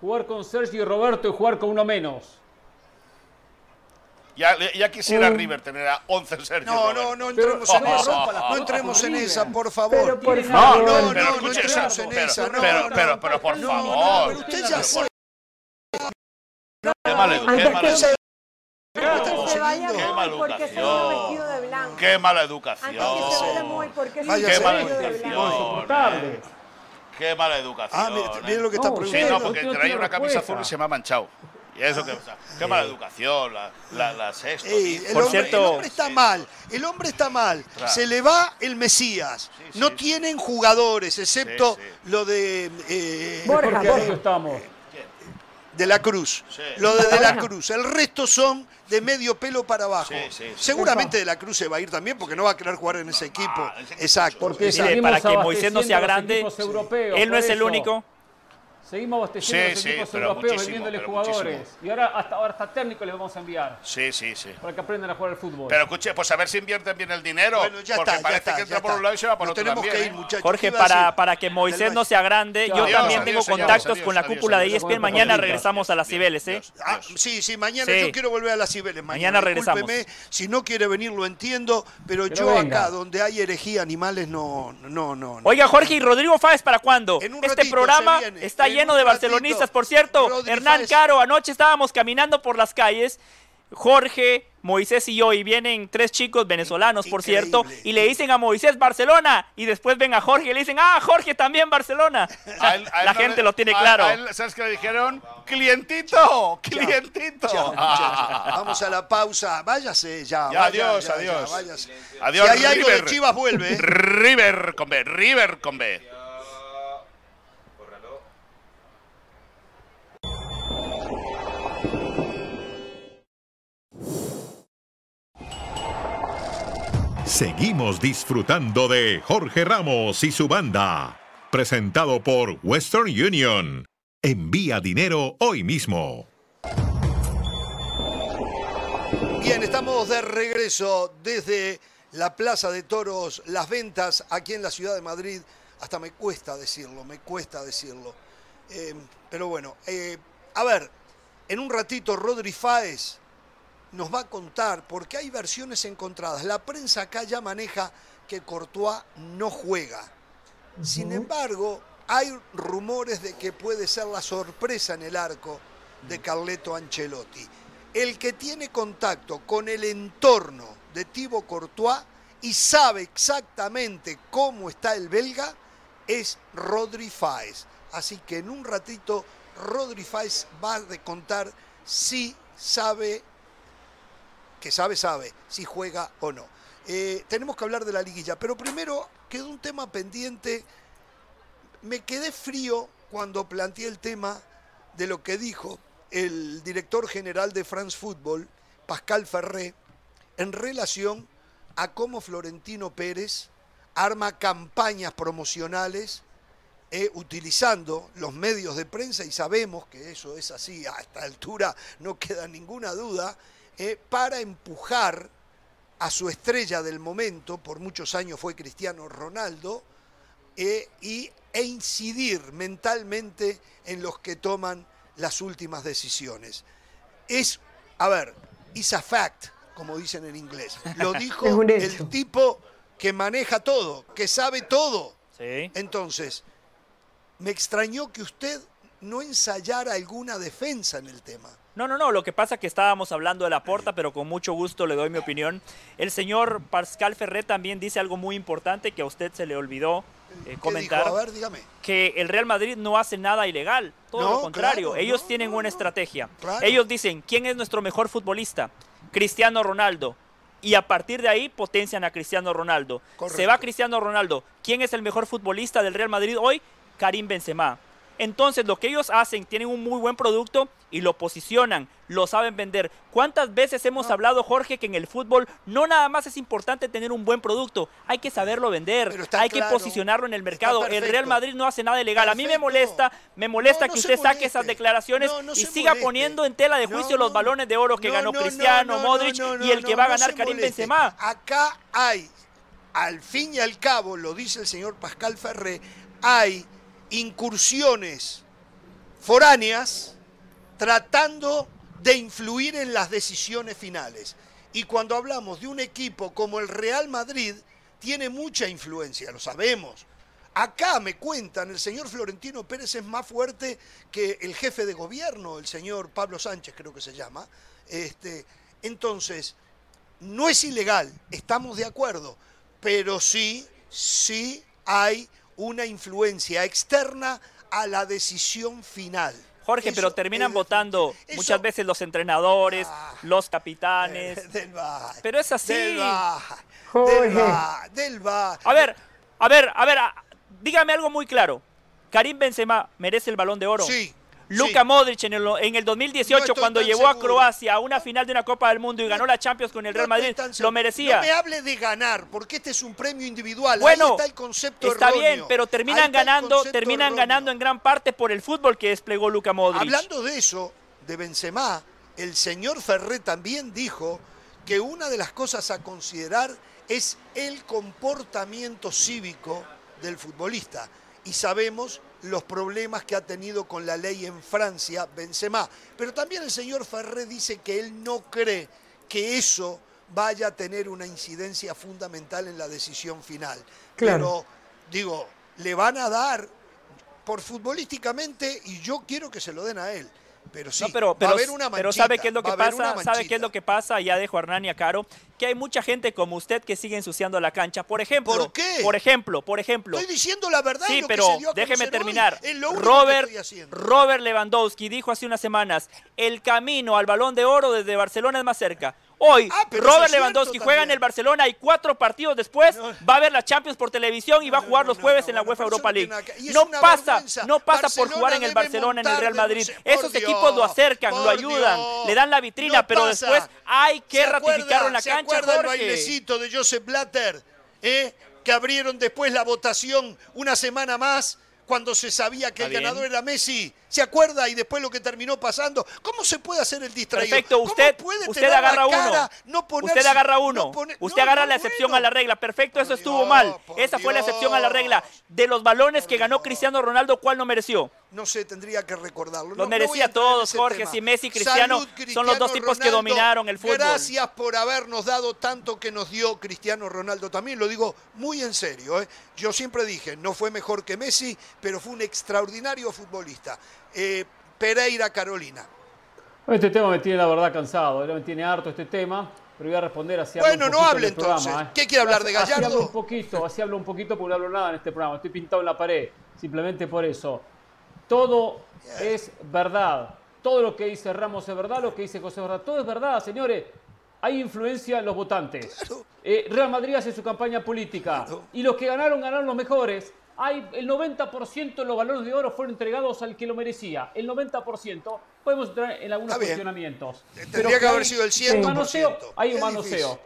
S8: Jugar con Sergio y Roberto y jugar con uno menos.
S7: Ya, ya quisiera River tener a 11 Sergio.
S2: No, no, no entremos en esa. No entremos en esa, por favor.
S8: Pero
S2: por. No, no, no, no entremos en esa. No,
S7: pero, pero, pero, por favor.
S2: Pero usted ya sabe.
S7: Qué mala educación.
S4: se vaya de blanco.
S7: Qué mala educación.
S4: Antes que se vaya muy porque se
S7: Qué mala educación. Qué mala educación.
S2: Ah, mire, lo que está preguntando.
S7: Sí, no, porque traía una camisa azul y se me ha manchado. Y eso que, qué mala educación, la, la, la sexta.
S2: el, Por hombre, cierto, el hombre está mal, el hombre está mal. Se le va el Mesías. no tienen jugadores, excepto lo de.
S8: Eh, Borja, Borja. estamos?
S2: De la Cruz. Lo de De la Cruz. El resto son de medio pelo para abajo. Seguramente De la Cruz se va a ir también porque no va a querer jugar en ese equipo. Exacto.
S3: Porque para que Moisés no sea grande, él no es el único.
S8: Seguimos abasteciendo a los equipos europeos vendiéndole jugadores. Y ahora hasta, ahora hasta técnico les vamos a enviar.
S7: Sí, sí, sí.
S8: Para que aprendan a jugar al fútbol.
S7: Pero escuche, pues a ver si invierten bien el dinero. Bueno, ya porque parece que entra por un lado y se va por otro
S3: tenemos Que ir, ¿eh? Jorge, para, para que Moisés no se agrande, yo también tengo contactos con la cúpula de ESPN. Mañana regresamos a las Cibeles, ¿eh?
S2: Ah, sí, sí, mañana yo quiero volver a las Cibeles.
S3: Mañana, regresamos.
S2: Si no quiere venir, lo entiendo, pero, yo acá, donde hay herejía animales, no, no, no.
S3: Oiga, Jorge, ¿y Rodrigo Fáez para cuándo? Este programa está lleno de barcelonistas, por cierto. Hernán Caro, anoche estábamos caminando por las calles. Jorge, Moisés y yo, y vienen tres chicos venezolanos, por cierto, y le dicen a Moisés Barcelona, y después ven a Jorge y le dicen, ah, Jorge también Barcelona. la gente lo tiene claro.
S7: ¿Sabes qué le dijeron? Clientito, clientito.
S2: Vamos a la pausa. Váyase ya.
S7: adiós, adiós.
S2: adiós. Si hay algo de Chivas, vuelve.
S7: River con B, River con B.
S1: Seguimos disfrutando de Jorge Ramos y su banda. Presentado por Western Union. Envía dinero hoy mismo.
S2: Bien, estamos de regreso desde la Plaza de Toros, las ventas aquí en la ciudad de Madrid. Hasta me cuesta decirlo, me cuesta decirlo. Eh, pero bueno, eh, a ver, en un ratito Rodri Fáez nos va a contar, porque hay versiones encontradas. La prensa acá ya maneja que Courtois no juega. Sin embargo, hay rumores de que puede ser la sorpresa en el arco de Carleto Ancelotti. El que tiene contacto con el entorno de Thibaut Courtois y sabe exactamente cómo está el belga es Rodri Fáez. Así que en un ratito Rodri Fáez va a contar si sabe que sabe, sabe si juega o no. Eh, tenemos que hablar de la liguilla, pero primero quedó un tema pendiente. Me quedé frío cuando planteé el tema de lo que dijo el director general de France Football, Pascal Ferré, en relación a cómo Florentino Pérez arma campañas promocionales eh, utilizando los medios de prensa y sabemos que eso es así, a esta altura no queda ninguna duda, eh, para empujar a su estrella del momento, por muchos años fue Cristiano Ronaldo, eh, y, e incidir mentalmente en los que toman las últimas decisiones. Es, a ver, is a fact, como dicen en inglés. Lo dijo el tipo que maneja todo, que sabe todo. Entonces, me extrañó que usted no ensayara alguna defensa en el tema.
S3: No, no, no. Lo que pasa es que estábamos hablando de la porta, pero con mucho gusto le doy mi opinión. El señor Pascal Ferré también dice algo muy importante que a usted se le olvidó eh, comentar.
S2: A ver, dígame.
S3: Que el Real Madrid no hace nada ilegal. Todo lo contrario. Ellos tienen una estrategia. Ellos dicen, ¿quién es nuestro mejor futbolista? Cristiano Ronaldo. Y a partir de ahí potencian a Cristiano Ronaldo. Se va Cristiano Ronaldo. ¿Quién es el mejor futbolista del Real Madrid hoy? Karim Benzema. Entonces lo que ellos hacen, tienen un muy buen producto y lo posicionan, lo saben vender. ¿Cuántas veces hemos hablado, Jorge, que en el fútbol no nada más es importante tener un buen producto, hay que saberlo vender, hay que posicionarlo en el mercado. El Real Madrid no hace nada ilegal. A mí me molesta, me molesta que usted saque esas declaraciones y siga poniendo en tela de juicio los balones de oro que ganó Cristiano, Modric y el que va a ganar Karim Benzema.
S2: Acá hay, al fin y al cabo, lo dice el señor Pascal Ferré, hay incursiones foráneas tratando de influir en las decisiones finales. Y cuando hablamos de un equipo como el Real Madrid, tiene mucha influencia, lo sabemos. Acá me cuentan, el señor Florentino Pérez es más fuerte que el jefe de gobierno, el señor Pablo Sánchez creo que se llama. Este, entonces, no es ilegal, estamos de acuerdo, pero sí, sí hay una influencia externa a la decisión final.
S3: Jorge, pero terminan votando muchas veces los entrenadores, ah, los capitanes.
S2: Del,
S3: pero es así. Del
S2: Del A
S3: ver, a ver, a ver, dígame algo muy claro. ¿Karim Benzema merece el balón de oro?
S2: Sí.
S3: Luka Modric en el, en el 2018 cuando llevó a Croacia a una final de una Copa del Mundo y ganó la Champions con el Real Madrid, lo merecía.
S2: No me hable de ganar, porque este es un premio individual. Bueno, Ahí está el concepto
S3: Está bien, pero terminan ganando, terminan ganando en gran parte por el fútbol que desplegó Luka Modric.
S2: Hablando de eso, de Benzema, el señor Ferré también dijo que una de las cosas a considerar es el comportamiento cívico del futbolista. Y sabemos los problemas que ha tenido con la ley en Francia Benzema. Pero también el señor Ferré dice que él no cree que eso vaya a tener una incidencia fundamental en la decisión final. Pero digo, le van a dar por futbolísticamente y yo quiero que se lo den a él. Pero sí,
S3: pero, va a haber una pero sabe qué es lo que pasa, sabe qué es lo que pasa, ya dejo a Hernán y a Caro, que hay mucha gente como usted que sigue ensuciando la cancha. Por ejemplo,
S2: ¿por qué?
S3: Por ejemplo, por ejemplo.
S2: Estoy diciendo la verdad.
S3: Sí, pero déjeme terminar. Robert, Robert Lewandowski dijo hace unas semanas, el camino al Balón de Oro desde Barcelona es más cerca. Hoy, ah, Robert Lewandowski juega en el Barcelona y cuatro partidos después va a ver la Champions por televisión y va a jugar los jueves en la UEFA Europa League. No pasa, no pasa por jugar en el Barcelona, en el Real Madrid. Esos equipos lo acercan, lo ayudan, le dan la vitrina, pero después hay que ratificarlo en la cancha. ¿Se acuerda el
S2: bailecito de Joseph Blatter? Eh? Que abrieron después la votación una semana más cuando se sabía que el ganador era Messi. ¿Se acuerda? Y después lo que terminó pasando. ¿Cómo se puede hacer el distraído?
S3: Perfecto, usted, usted agarra uno. usted agarra uno. usted agarra la excepción a la regla. Perfecto, eso estuvo mal. Esa fue la excepción a la regla. De los balones que ganó Cristiano Ronaldo, ¿cuál no mereció?
S2: No sé, tendría que recordarlo.
S3: Lo merecía todos, Jorge. Si Messi y Cristiano, son los dos tipos que dominaron el fútbol.
S2: Gracias por habernos dado tanto que nos dio Cristiano Ronaldo también. Lo digo muy en serio. ¿eh? Yo siempre dije, no fue mejor que Messi, pero fue un extraordinario futbolista. Eh, Pereira Carolina.
S8: Este tema me tiene la verdad cansado, me tiene harto este tema, pero voy a responder así.
S2: Bueno, no hable entonces. ¿eh? ¿Qué quiere hablar de Gallardo? Así
S8: hablo un poquito, así hablo un poquito porque no hablo nada en este programa. Estoy pintado en la pared, simplemente por eso. Todo es verdad. Todo lo que dice Ramos es verdad, lo que dice José es verdad. Todo es verdad, señores. Hay influencia en los votantes. Eh, Real Madrid hace su campaña política. Y los que ganaron, ganaron los mejores hay el 90% de los balones de oro fueron entregados al que lo merecía. El 90%. Podemos entrar en algunos cuestionamientos.
S2: Tendría que haber sido el 100%.
S8: Hay un manoseo.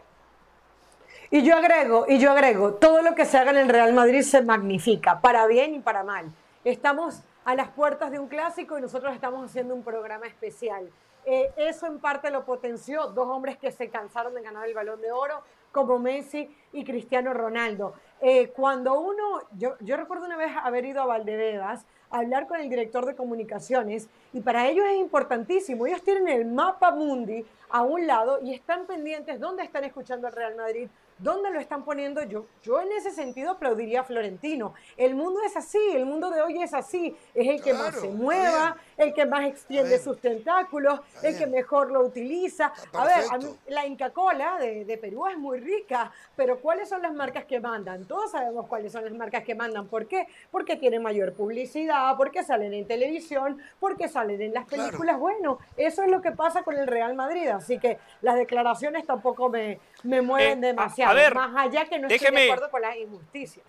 S4: Y yo agrego, y yo agrego, todo lo que se haga en el Real Madrid se magnifica, para bien y para mal. Estamos a las puertas de un clásico y nosotros estamos haciendo un programa especial. Eh, eso en parte lo potenció dos hombres que se cansaron de ganar el balón de oro, como Messi y Cristiano Ronaldo. Eh, cuando uno, yo, yo recuerdo una vez haber ido a Valdebebas a hablar con el director de comunicaciones y para ellos es importantísimo. Ellos tienen el mapa mundi a un lado y están pendientes dónde están escuchando el Real Madrid, ¿Dónde lo están poniendo? Yo, yo en ese sentido aplaudiría a Florentino. El mundo es así, el mundo de hoy es así. Es el que más se mueva, el que más extiende sus tentáculos, el que mejor lo utiliza. A ver, la Inca Cola de, de, Perú es muy rica, pero ¿cuáles son las marcas que mandan? Todos sabemos cuáles son las marcas que mandan. ¿Por qué? Porque tienen mayor publicidad, porque salen en televisión, porque salen en las películas. Bueno, eso es lo que pasa con el Real Madrid. Así que las declaraciones tampoco me, me mueven eh, demasiado ver, más allá que no estoy de acuerdo con las injusticias.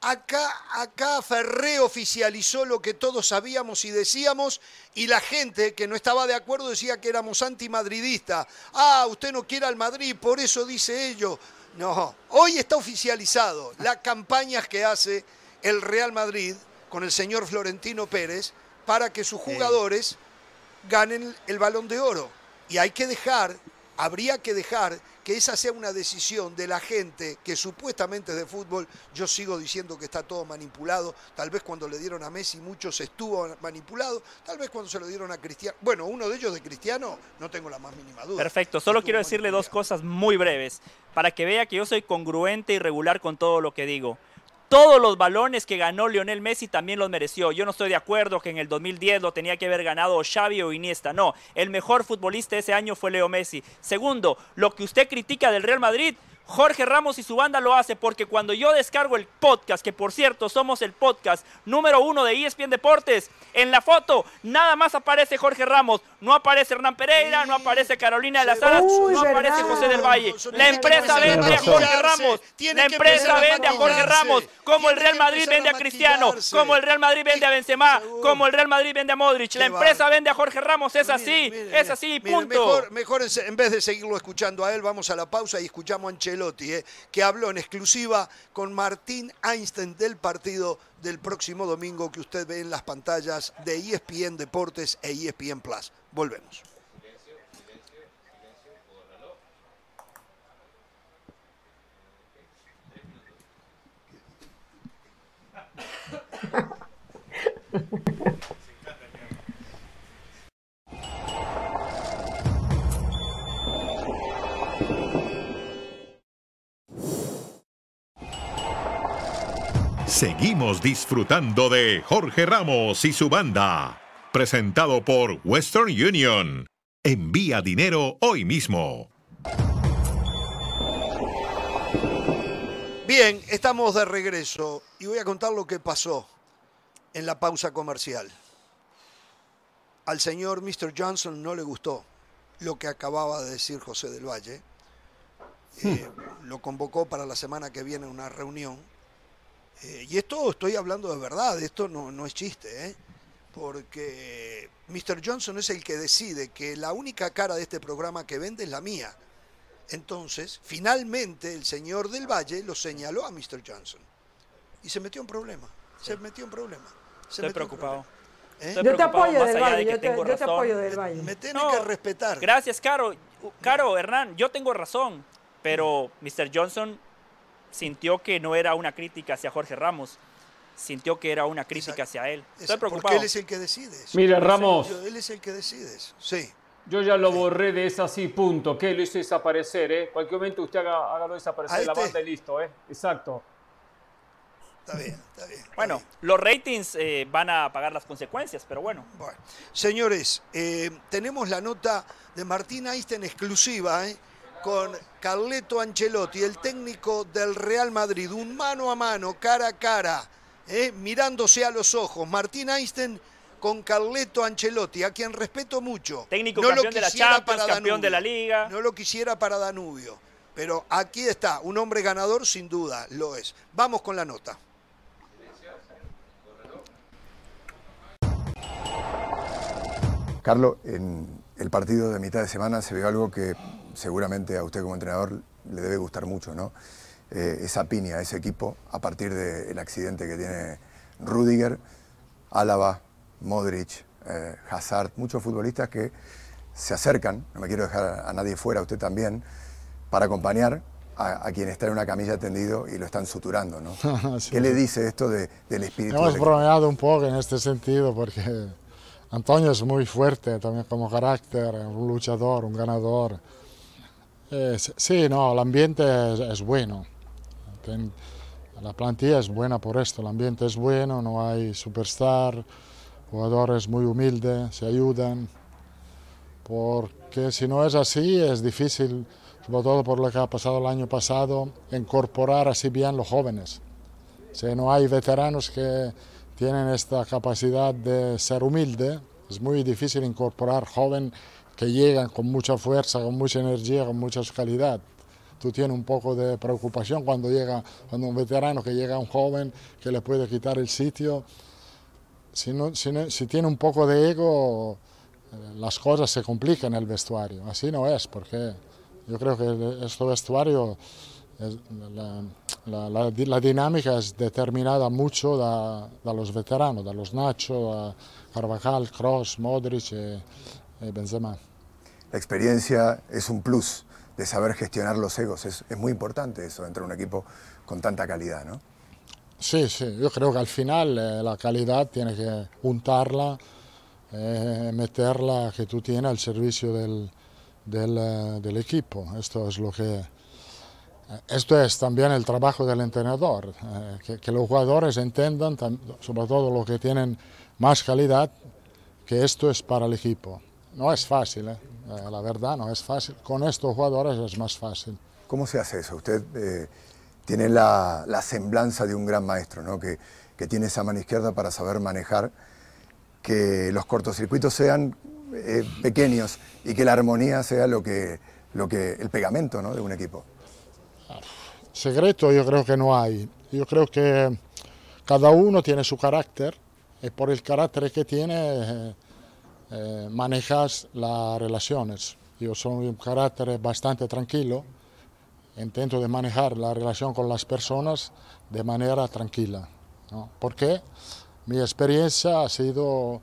S2: Acá, acá Ferré oficializó lo que todos sabíamos y decíamos, y la gente que no estaba de acuerdo decía que éramos antimadridistas. Ah, usted no quiere al Madrid, por eso dice ello. No, hoy está oficializado las campañas que hace el Real Madrid con el señor Florentino Pérez para que sus jugadores ganen el balón de oro. Y hay que dejar, habría que dejar que esa sea una decisión de la gente que supuestamente es de fútbol, yo sigo diciendo que está todo manipulado, tal vez cuando le dieron a Messi muchos estuvo manipulado, tal vez cuando se lo dieron a Cristiano, bueno, uno de ellos de Cristiano, no tengo la más mínima duda.
S3: Perfecto, solo quiero decirle dos cosas muy breves, para que vea que yo soy congruente y regular con todo lo que digo. Todos los balones que ganó Lionel Messi también los mereció. Yo no estoy de acuerdo que en el 2010 lo tenía que haber ganado Xavi o Iniesta. No, el mejor futbolista ese año fue Leo Messi. Segundo, lo que usted critica del Real Madrid, Jorge Ramos y su banda lo hace porque cuando yo descargo el podcast, que por cierto somos el podcast número uno de ESPN Deportes, en la foto nada más aparece Jorge Ramos, no aparece Hernán Pereira, no aparece Carolina de las Alas, no aparece José del Valle. La empresa vende a Jorge Ramos, la empresa vende a Jorge Ramos, como el Real Madrid vende a Cristiano, como el Real Madrid vende a Benzema, como el Real Madrid vende a Modric. La empresa vende a Jorge Ramos, es así, es así, punto.
S2: Mejor, en vez de seguirlo escuchando a él, vamos a la pausa y escuchamos a Ancelotti, eh, que habló en exclusiva con Martín Einstein del partido del próximo domingo que usted ve en las pantallas de ESPN Deportes e ESPN Plus. Volvemos.
S1: Seguimos disfrutando de Jorge Ramos y su banda. Presentado por Western Union. Envía dinero hoy mismo.
S2: Bien, estamos de regreso y voy a contar lo que pasó en la pausa comercial. Al señor Mr. Johnson no le gustó lo que acababa de decir José del Valle. Eh, lo convocó para la semana que viene una reunión eh, y esto estoy hablando de verdad, esto no, no es chiste, ¿eh? porque Mr. Johnson es el que decide que la única cara de este programa que vende es la mía. Entonces, finalmente el señor del Valle lo señaló a Mr. Johnson y se metió en problema. Se metió en problema.
S3: Estoy preocupado.
S4: ¿Eh? Yo te apoyo del Valle, yo te, yo te, apoyo del Valle.
S2: Me, tiene que respetar.
S3: Gracias, Caro. Caro, Hernán, yo tengo razón, pero Mr. Johnson sintió que no era una crítica hacia Jorge Ramos, sintió que era una crítica hacia él. Estoy preocupado. Porque
S2: él es el que decide.
S8: Mire, Ramos.
S2: él es el que decide. Sí.
S8: Yo ya lo borré de esa sí, punto. ¿Qué? Lo hice desaparecer, ¿eh? Cualquier momento usted haga, hágalo desaparecer la banda y listo, ¿eh? Exacto.
S2: Está bien, está bien.
S3: bueno, los ratings eh, van a pagar las consecuencias, pero bueno.
S2: Bueno, señores, eh, tenemos la nota de Martín Einstein exclusiva, ¿eh? Con Carleto Ancelotti, el técnico del Real Madrid, un mano a mano, cara a cara, ¿eh? mirándose a los ojos. Martín Einstein con Carleto Ancelotti, a quien respeto mucho.
S3: Técnico campeón de la Champions, campeón de la Liga.
S2: No lo quisiera para Danubio. Pero aquí está, un hombre ganador sin duda, lo es. Vamos con la nota.
S9: Carlos, en el partido de mitad de semana se vio algo que seguramente a usted como entrenador le debe gustar mucho, ¿no? Eh, esa piña, ese equipo, a partir del accidente que tiene Rudiger, Álava, Modric, eh, Hazard, muchos futbolistas que se acercan, no me quiero dejar a nadie fuera, usted también, para acompañar a, quien está en una camilla tendido y lo están suturando, ¿no? ¿Qué le dice esto de, del espíritu?
S10: Hemos bromeado un poco en este sentido porque Antonio es muy fuerte también como carácter, un luchador, un ganador. Sí, no, el ambiente es, bueno. La plantilla es buena por esto, el ambiente es bueno, no hay superstar, jugadores muy humildes, se ayudan. Porque si no es así, es difícil, sobre todo por lo que ha pasado el año pasado, incorporar así bien los jóvenes. Si no hay veteranos que tienen esta capacidad de ser humilde, es muy difícil incorporar jóvenes que llegan con mucha fuerza, con mucha energía, con mucha calidad. Tú tienes un poco de preocupación cuando llega cuando un veterano que llega a un joven que le puede quitar el sitio. Si, no, si, tiene un poco de ego, eh, las cosas se complican en el vestuario. Así no es, porque yo creo que este vestuario, la, la, dinámica es determinada mucho de, los veteranos, de los Nacho, Carvajal, Cross, Modric. Eh, Benzema.
S9: La experiencia es un plus de saber gestionar los egos. Es, muy importante eso dentro de un equipo con tanta calidad, ¿no?
S10: Sí, sí. Yo creo que al final eh, la calidad tiene que juntarla, eh, meterla que tú tienes al servicio del, del, equipo. Esto es lo que esto es también el trabajo del entrenador, que, que, los jugadores entiendan, sobre todo los que tienen más calidad, que esto es para el equipo no es fácil, ¿eh? Eh, la verdad no es fácil. Con estos jugadores es más fácil.
S9: ¿Cómo se hace eso? Usted eh, tiene la, la, semblanza de un gran maestro, ¿no? que, que, tiene esa mano izquierda para saber manejar que los cortocircuitos sean pequeños y que la armonía sea lo que, lo que el pegamento ¿no? de un equipo.
S10: Secreto yo creo que no hay. Yo creo que cada uno tiene su carácter y por el carácter que tiene eh, manejas las relaciones. Yo soy un carácter bastante tranquilo, intento de manejar la relación con las personas de manera tranquila. ¿no? Porque mi experiencia ha sido,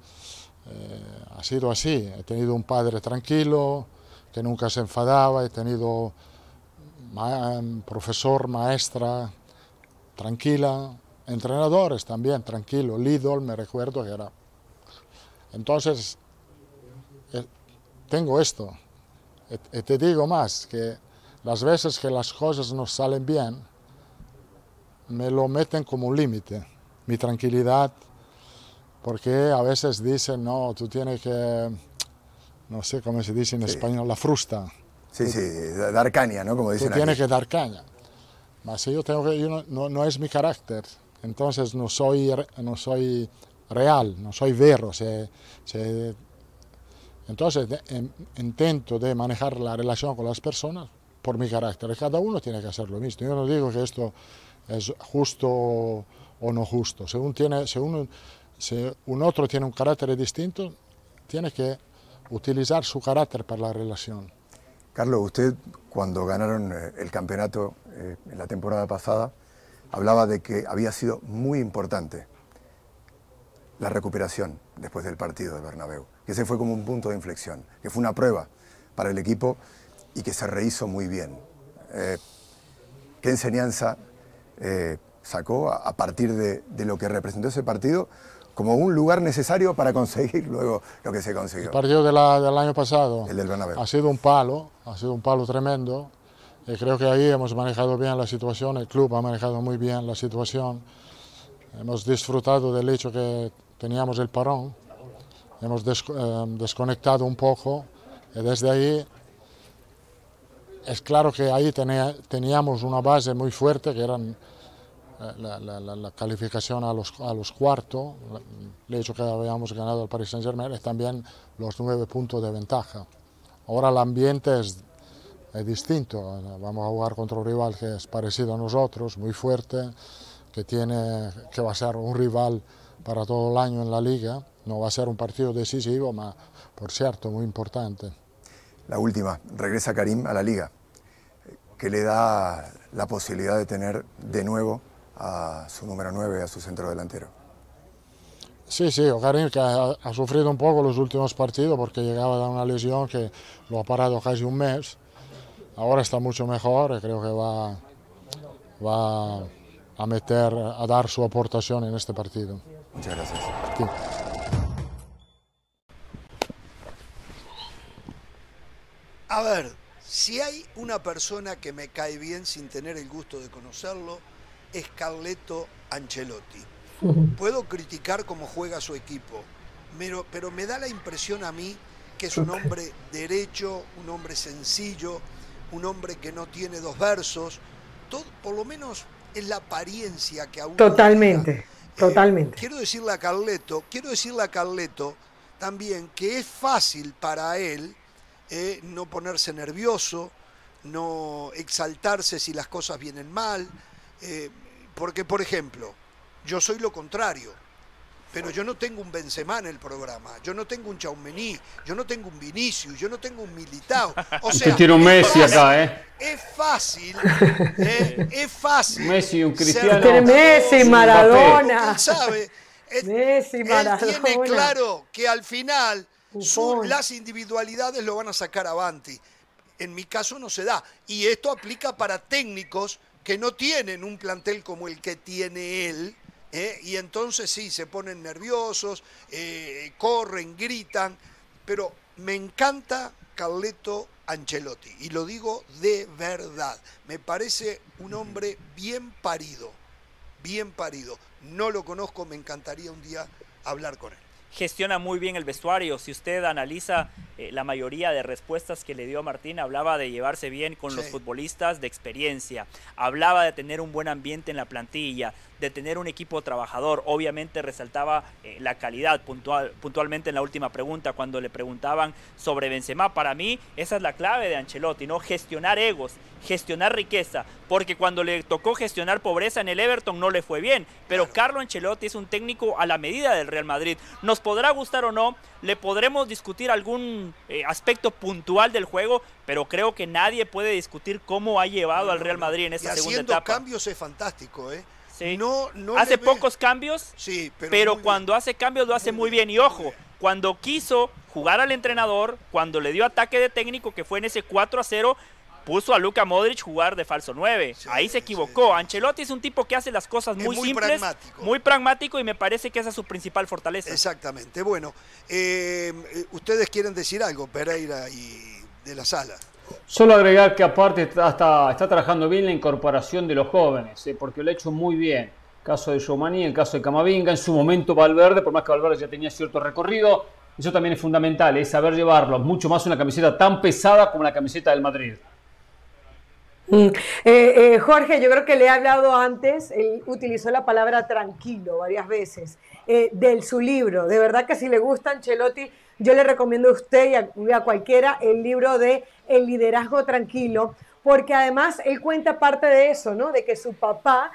S10: eh, ha sido así. He tenido un padre tranquilo, que nunca se enfadaba, he tenido profesor, maestra tranquila, entrenadores también tranquilo, Lidl me recuerdo que era. Entonces, tengo esto. Y te digo más, que las veces que las cosas no salen bien, me lo meten como un límite, mi tranquilidad, porque a veces dicen, no, tú tienes que, no sé cómo se dice en español, la frusta.
S9: Sí, sí, dar caña, ¿no? Como dicen
S10: Tú tienes que dar caña. Mas yo tengo que, yo no, no, es mi carácter, entonces no soy, no soy real, no soy vero, se, se entonces intento de manejar la relación con las personas por mi carácter. Cada uno tiene que hacer lo mismo. Yo no digo que esto es justo o no justo. Según tiene, si un otro tiene un carácter distinto, tiene que utilizar su carácter para la relación.
S9: Carlos, usted cuando ganaron eh, el campeonato eh, en la temporada pasada, hablaba de que había sido muy importante la recuperación después del partido de Bernabéu, que ese fue como un punto de inflexión, que fue una prueba para el equipo y que se rehizo muy bien. Eh, ¿Qué enseñanza eh, sacó a, partir de, lo que representó ese partido como un lugar necesario para conseguir luego lo que se consiguió?
S10: El partido del año pasado
S9: el del
S10: ha sido un palo, ha sido un palo tremendo. Y creo que ahí hemos manejado bien la situación, el club ha manejado muy bien la situación. Hemos disfrutado del hecho que teníamos el parón, hemos eh, desconectado un poco y desde ahí es claro que ahí teníamos una base muy fuerte que eran eh, la, calificación a los, a los cuartos, el hecho que habíamos ganado el Paris Saint Germain y también los nueve puntos de ventaja. Ahora el ambiente es, es distinto, vamos a jugar contra un rival que es parecido a nosotros, muy fuerte, que, tiene, que va a ser un rival para todo el año en la liga. No va a ser un partido decisivo, pero por cierto muy importante.
S9: La última, regresa Karim a la liga, que le da la posibilidad de tener de nuevo a su número 9, a su centro delantero.
S10: Sí, sí, Karim que ha, sufrido un poco los últimos partidos porque llegaba de una lesión que lo ha parado casi un mes. Ahora está mucho mejor y creo que va, va a meter, a dar su aportación en este partido.
S9: Muchas gracias.
S2: A ver, si hay una persona que me cae bien sin tener el gusto de conocerlo, es Carleto Ancelotti. Puedo criticar cómo juega su equipo, pero, pero me da la impresión a mí que es un hombre derecho, un hombre sencillo, un hombre que no tiene dos versos, todo, por lo menos es la apariencia que aún...
S4: Totalmente. Totalmente.
S2: quiero decirle a Carleto, quiero decirle a Carleto también que es fácil para él eh, no ponerse nervioso, no exaltarse si las cosas vienen mal, eh, porque por ejemplo, yo soy lo contrario. Pero yo no tengo un Benzema en el programa, yo no tengo un Chaumení, yo no tengo un Vinicius, yo no tengo un Militao. O sea,
S8: tiene un Messi acá, ¿eh?
S2: Es fácil, ¿eh? es fácil.
S8: Messi, un cristiano.
S4: Tiene Messi, Maradona.
S2: sabe,
S4: Messi, Maradona.
S2: Él tiene claro que al final las individualidades lo van a sacar avanti. En mi caso no se da. Y esto aplica para técnicos que no tienen un plantel como el que tiene él, ¿eh? y entonces sí, se ponen nerviosos, eh, corren, gritan, pero me encanta Carleto Ancelotti, y lo digo de verdad, me parece un hombre bien parido, bien parido. No lo conozco, me encantaría un día hablar con él.
S3: Gestiona muy bien el vestuario. Si usted analiza eh, la mayoría de respuestas que le dio a Martín, hablaba de llevarse bien con los futbolistas de experiencia, hablaba de tener un buen ambiente en la plantilla, de tener un equipo trabajador. Obviamente resaltaba eh, la calidad puntual, puntualmente en la última pregunta, cuando le preguntaban sobre Benzema. Para mí, esa es la clave de Ancelotti, ¿no? Gestionar egos, gestionar riqueza, porque cuando le tocó gestionar pobreza en el Everton no le fue bien. Pero Carlo Ancelotti es un técnico a la medida del Real Madrid. Nos podrá gustar o no, le podremos discutir algún eh, aspecto puntual del juego, pero creo que nadie puede discutir cómo ha llevado al Real Madrid en esta segunda etapa.
S2: cambios es fantástico, ¿eh?
S3: No, no hace pocos cambios, sí, pero, cuando hace cambios lo hace muy bien. Y ojo, cuando quiso jugar al entrenador, cuando le dio ataque de técnico, que fue en ese 4 a 0, puso a Luka Modric jugar de falso 9. Ahí se equivocó. Ancelotti es un tipo que hace las cosas muy, simples, muy pragmático y me parece que esa es su principal fortaleza.
S2: Exactamente. Bueno, eh, ustedes quieren decir algo, Pereira y de la sala.
S8: Solo agregar que aparte está, está, trabajando bien la incorporación de los jóvenes, eh, porque lo ha hecho muy bien. El caso de Giovanni, el caso de Camavinga, en su momento Valverde, por más que Valverde ya tenía cierto recorrido, eso también es fundamental, es saber llevarlo, mucho más una camiseta tan pesada como la camiseta del Madrid.
S4: Mm. Eh, eh, Jorge, yo creo que le he hablado antes, él utilizó la palabra tranquilo varias veces, eh, de su libro. De verdad que si le gusta Ancelotti, yo le recomiendo a usted y a, cualquiera el libro de El liderazgo tranquilo, porque además él cuenta parte de eso, ¿no? De que su papá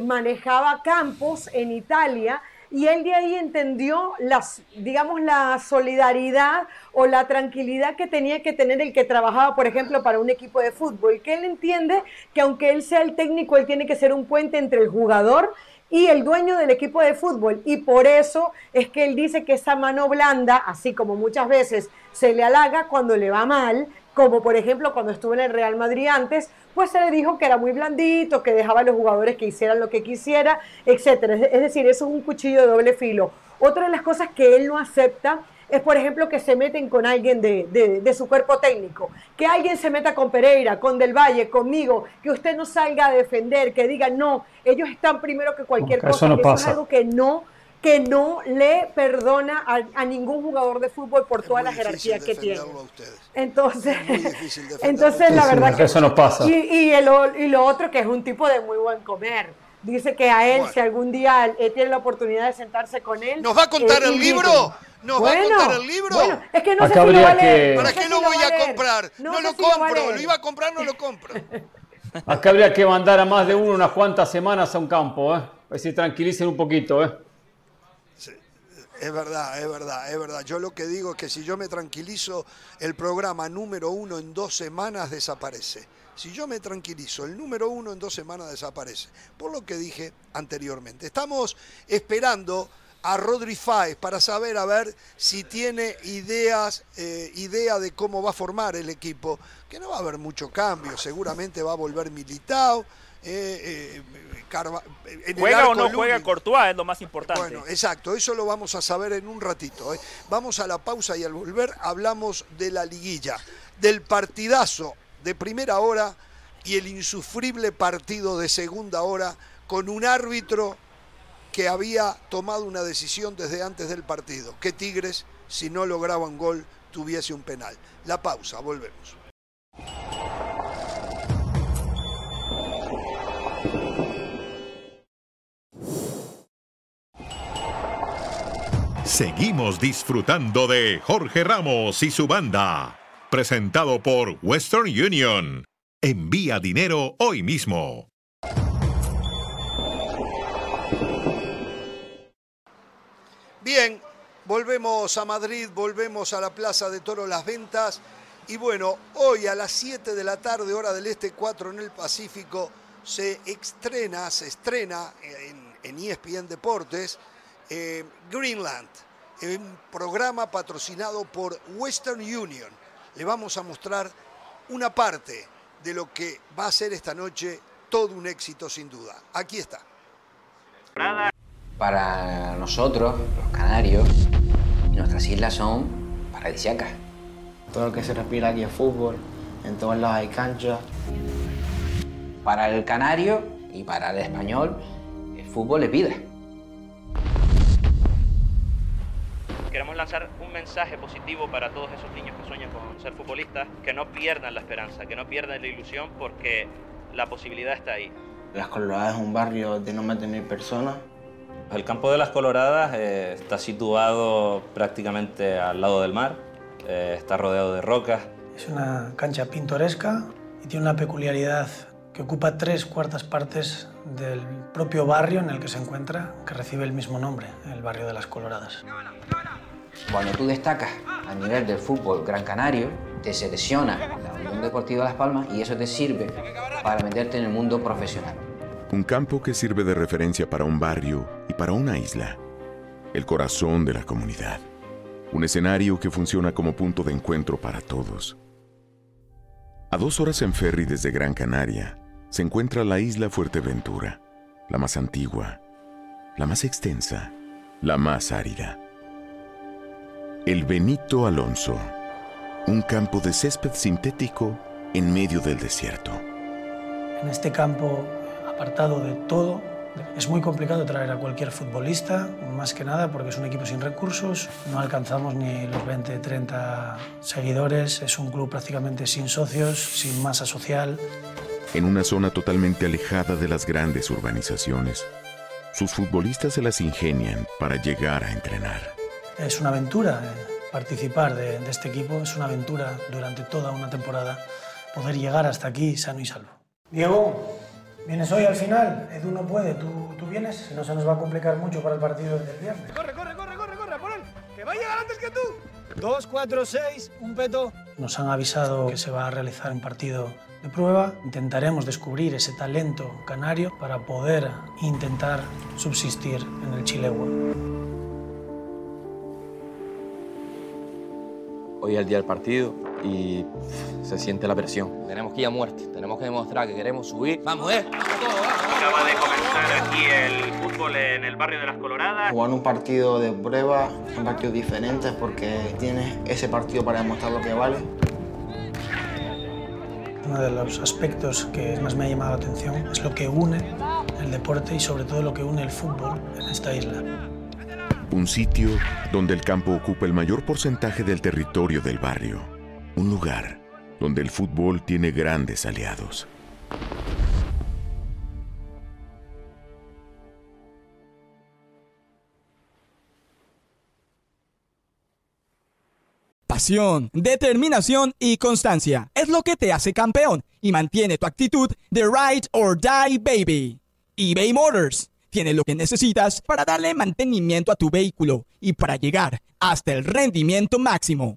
S4: manejaba campos en Italia y él de ahí entendió las, digamos, la solidaridad o la tranquilidad que tenía que tener el que trabajaba, por ejemplo, para un equipo de fútbol, que él entiende que aunque él sea el técnico, él tiene que ser un puente entre el jugador y el dueño del equipo de fútbol. Y por eso es que él dice que esa mano blanda, así como muchas veces se le halaga cuando le va mal, como por ejemplo cuando estuvo en el Real Madrid antes, pues se le dijo que era muy blandito, que dejaba a los jugadores que hicieran lo que quisiera, etcétera. Es decir, eso es un cuchillo de doble filo. Otra de las cosas que él no acepta es, por ejemplo, que se meten con alguien de, su cuerpo técnico, que alguien se meta con Pereira, con Del Valle, conmigo, que usted no salga a defender, que diga, no, ellos están primero que cualquier cosa. Eso, es algo que no que no le perdona a, ningún jugador de fútbol por toda la jerarquía que tiene. Entonces, entonces la verdad que
S8: eso no pasa.
S4: Y, el, y lo otro que es un tipo de muy buen comer. Dice que a él, si algún día él tiene la oportunidad de sentarse con él.
S2: ¿Nos va a contar el libro? ¿Nos va a contar el libro? Bueno,
S4: es que no sé si lo va a leer.
S2: ¿Para qué lo voy a comprar? No, lo compro. Lo, iba a comprar, no lo compro.
S8: Acá habría que mandar a más de uno unas cuantas semanas a un campo, ¿eh? Para que se tranquilicen un poquito, ¿eh?
S2: Es verdad, es verdad, es verdad. Yo lo que digo es que si yo me tranquilizo, el programa número uno en dos semanas desaparece. Si yo me tranquilizo, el número uno en dos semanas desaparece. Por lo que dije anteriormente. Estamos esperando a Rodri Fáez para saber a ver si tiene ideas, eh, idea de cómo va a formar el equipo. Que no va a haber mucho cambio, seguramente va a volver Militao. Eh, eh
S3: ¿Juega o no juega Courtois? Es lo más importante.
S2: Bueno, exacto, eso lo vamos a saber en un ratito. ¿eh? Vamos a la pausa y al volver hablamos de la liguilla, del partidazo de primera hora y el insufrible partido de segunda hora con un árbitro que había tomado una decisión desde antes del partido, que Tigres, si no lograba un gol, tuviese un penal. La pausa, volvemos.
S1: Seguimos disfrutando de Jorge Ramos y su banda. Presentado por Western Union. Envía dinero hoy mismo.
S2: Bien, volvemos a Madrid, volvemos a la Plaza de Toro Las Ventas. Y bueno, hoy a las 7 de la tarde, hora del Este 4 en el Pacífico, se estrena, se estrena en, ESPN Deportes eh, Greenland, un programa patrocinado por Western Union. Le vamos a mostrar una parte de lo que va a ser esta noche todo un éxito sin duda. Aquí está.
S11: Para nosotros, los canarios, nuestras islas son paradisíacas.
S12: Todo lo que se respira aquí es fútbol, en todos lados hay canchas.
S11: Para el canario y para el español, el fútbol es vida.
S3: Queremos lanzar un mensaje positivo para todos esos niños que sueñan con ser futbolistas, que no pierdan la esperanza, que no pierdan la ilusión porque la posibilidad está ahí.
S12: Las Coloradas es un barrio de no más de mil personas.
S13: El campo de las Coloradas eh, está situado prácticamente al lado del mar, eh, está rodeado de rocas.
S14: Es una cancha pintoresca y tiene una peculiaridad que ocupa tres cuartas partes del propio barrio en el que se encuentra, que recibe el mismo nombre, el barrio de las Coloradas.
S11: Cuando tú destacas a nivel del fútbol gran canario, te selecciona la Unión Deportiva Las Palmas y eso te sirve para meterte en el mundo profesional.
S15: Un campo que sirve de referencia para un barrio y para una isla. El corazón de la comunidad. Un escenario que funciona como punto de encuentro para todos. A dos horas en ferry desde Gran Canaria se encuentra la isla Fuerteventura, la más antigua, la más extensa, la más árida. El Benito Alonso, un campo de césped sintético en medio del desierto.
S14: En este campo, apartado de todo, es muy complicado traer a cualquier futbolista, más que nada porque es un equipo sin recursos, no alcanzamos ni los 20, 30 seguidores, es un club prácticamente sin socios, sin masa social.
S15: En una zona totalmente alejada de las grandes urbanizaciones, sus futbolistas se las ingenian para llegar a entrenar.
S14: Es una aventura eh, participar de, de este equipo, es una aventura durante toda una temporada poder llegar hasta aquí sano y salvo. Diego, ¿vienes hoy al final? Edu no puede, ¿tú, tú vienes? Si no se nos va a complicar mucho para el partido del viernes.
S16: Corre, corre, corre, corre, corre, por él, que va a llegar antes que tú. Dos, cuatro, seis, un peto.
S14: Nos han avisado que se va a realizar un partido de prueba. Intentaremos descubrir ese talento canario para poder intentar subsistir en el Chilegua.
S17: Hoy es el día del partido y se siente la presión. Tenemos que ir a muerte, tenemos que demostrar que queremos subir. ¡Vamos, eh! ¡Vamos todos,
S3: Acaba de comenzar aquí el fútbol en el barrio de las Coloradas.
S12: Jugar un partido de prueba son partidos diferentes porque tienes ese partido para demostrar lo que vale.
S14: Uno de los aspectos que más me ha llamado la atención es lo que une el deporte y sobre todo lo que une el fútbol en esta isla.
S15: Un sitio donde el campo ocupa el mayor porcentaje del territorio del barrio. Un lugar donde el fútbol tiene grandes aliados.
S18: Pasión, determinación y constancia es lo que te hace campeón y mantiene tu actitud de ride or die baby. eBay Motors tiene lo que necesitas para darle mantenimiento a tu vehículo y para llegar hasta el rendimiento máximo.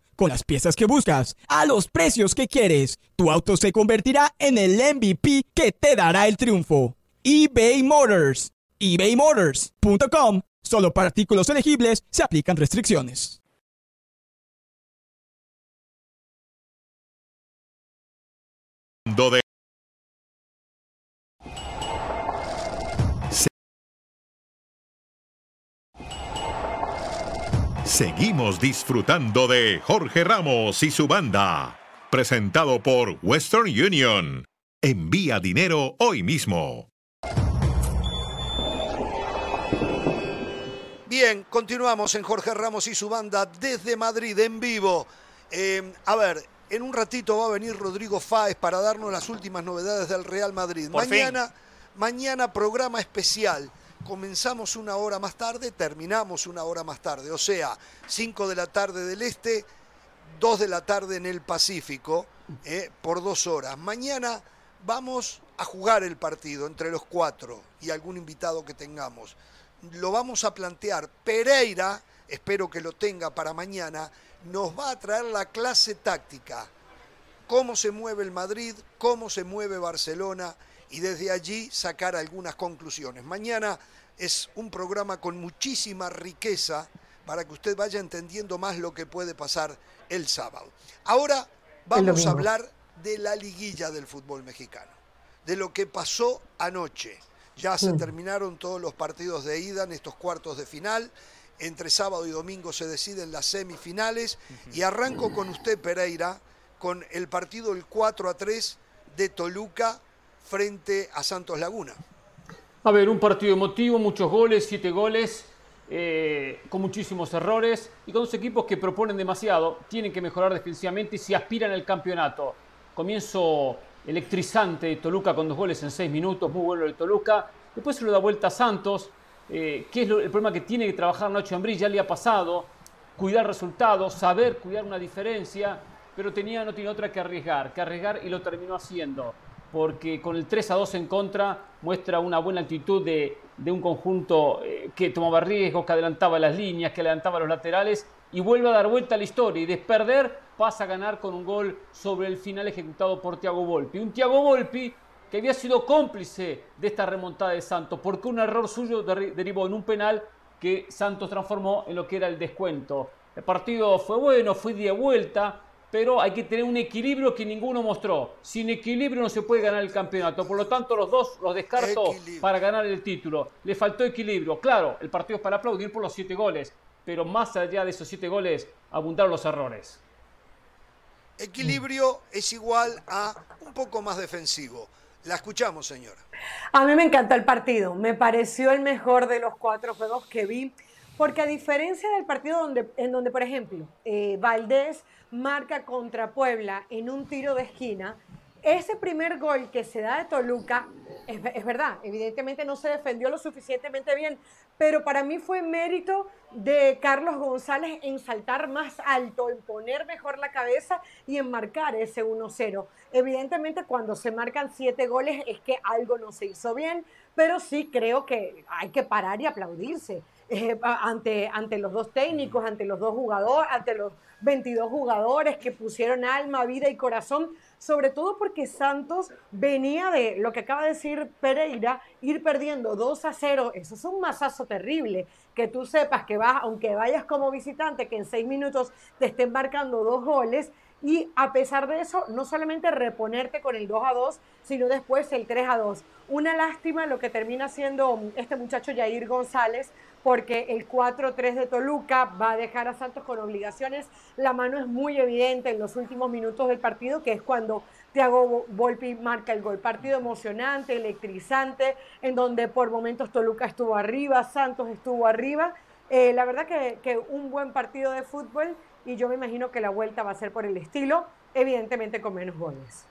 S18: Con las piezas que buscas, a los precios que quieres, tu auto se convertirá en el MVP que te dará el triunfo. eBay Motors. ebaymotors.com. Solo para artículos elegibles se aplican restricciones.
S1: Seguimos disfrutando de Jorge Ramos y su banda. Presentado por Western Union. Envía dinero hoy mismo.
S2: Bien, continuamos en Jorge Ramos y su banda desde Madrid en vivo. Eh, a ver, en un ratito va a venir Rodrigo Fáez para darnos las últimas novedades del Real Madrid.
S3: Por
S2: mañana,
S3: fin.
S2: mañana programa especial. Comenzamos una hora más tarde, terminamos una hora más tarde. O sea, 5 de la tarde del este, 2 de la tarde en el Pacífico, eh, por dos horas. Mañana vamos a jugar el partido entre los cuatro y algún invitado que tengamos. Lo vamos a plantear. Pereira, espero que lo tenga para mañana, nos va a traer la clase táctica. Cómo se mueve el Madrid, cómo se mueve Barcelona y desde allí sacar algunas conclusiones. Mañana es un programa con muchísima riqueza para que usted vaya entendiendo más lo que puede pasar el sábado. Ahora vamos a hablar de la liguilla del fútbol mexicano, de lo que pasó anoche. Ya se terminaron todos los partidos de ida en estos cuartos de final. Entre sábado y domingo se deciden las semifinales. Y arranco con usted, Pereira, con el partido el 4 a 3 de Toluca frente a Santos Laguna.
S8: A ver, un partido emotivo, muchos goles, siete goles, eh, con muchísimos errores y con dos equipos que proponen demasiado, tienen que mejorar defensivamente y se aspiran al campeonato. Comienzo electrizante de Toluca con dos goles en seis minutos, muy bueno el Toluca. Después se lo da vuelta a Santos, eh, que es el problema que tiene que trabajar Nacho Ambrí, ya le ha pasado, cuidar resultados, saber cuidar una diferencia, pero tenía, no tiene otra que arriesgar, que arriesgar y lo terminó haciendo, porque con el 3 a 2 en contra muestra una buena actitud de, un conjunto eh, que tomaba riesgos, que adelantaba las líneas, que adelantaba los laterales y vuelve a dar vuelta a la historia y de perder pasa a ganar con un gol sobre el final ejecutado por Thiago Volpi. Un Thiago Volpi que había sido cómplice de esta remontada de Santos porque un error suyo derivó en un penal que Santos transformó en lo que era el descuento. El partido fue bueno, fue de vuelta, pero hay que tener un equilibrio que ninguno mostró. Sin equilibrio no se puede ganar el campeonato. Por lo tanto, los dos los descarto para ganar el título. Le faltó equilibrio. Claro, el partido es para aplaudir por los siete goles, pero más allá de esos siete goles, abundaron los errores.
S2: Equilibrio es igual a un poco más defensivo. La escuchamos, señora.
S4: A mí me encantó el partido. Me pareció el mejor de los cuatro juegos que vi. Porque a diferencia del partido donde, en donde, por ejemplo, eh, Valdés marca contra Puebla en un tiro de esquina, ese primer gol que se da de Toluca, es, es, verdad, evidentemente no se defendió lo suficientemente bien, pero para mí fue mérito de Carlos González en saltar más alto, en poner mejor la cabeza y en marcar ese 1-0. Evidentemente cuando se marcan siete goles es que algo no se hizo bien, pero sí creo que hay que parar y aplaudirse. Eh, ante, ante los dos técnicos, ante los dos jugadores, ante los 22 jugadores que pusieron alma, vida y corazón, sobre todo porque Santos venía de lo que acaba de decir Pereira, ir perdiendo 2 a 0, eso es un masazo terrible, que tú sepas que vas, aunque vayas como visitante, que en seis minutos te estén marcando dos goles, y a pesar de eso, no solamente reponerte con el 2 a 2, sino después el 3 a 2. Una lástima lo que termina siendo este muchacho Jair González, porque el 4-3 de Toluca va a dejar a Santos con obligaciones. La mano es muy evidente en los últimos minutos del partido, que es cuando Thiago Volpi marca el gol. Partido emocionante, electrizante, en donde por momentos Toluca estuvo arriba, Santos estuvo arriba. Eh, la verdad que, que un buen partido de fútbol y yo me imagino que la vuelta va a ser por el estilo, evidentemente con menos goles.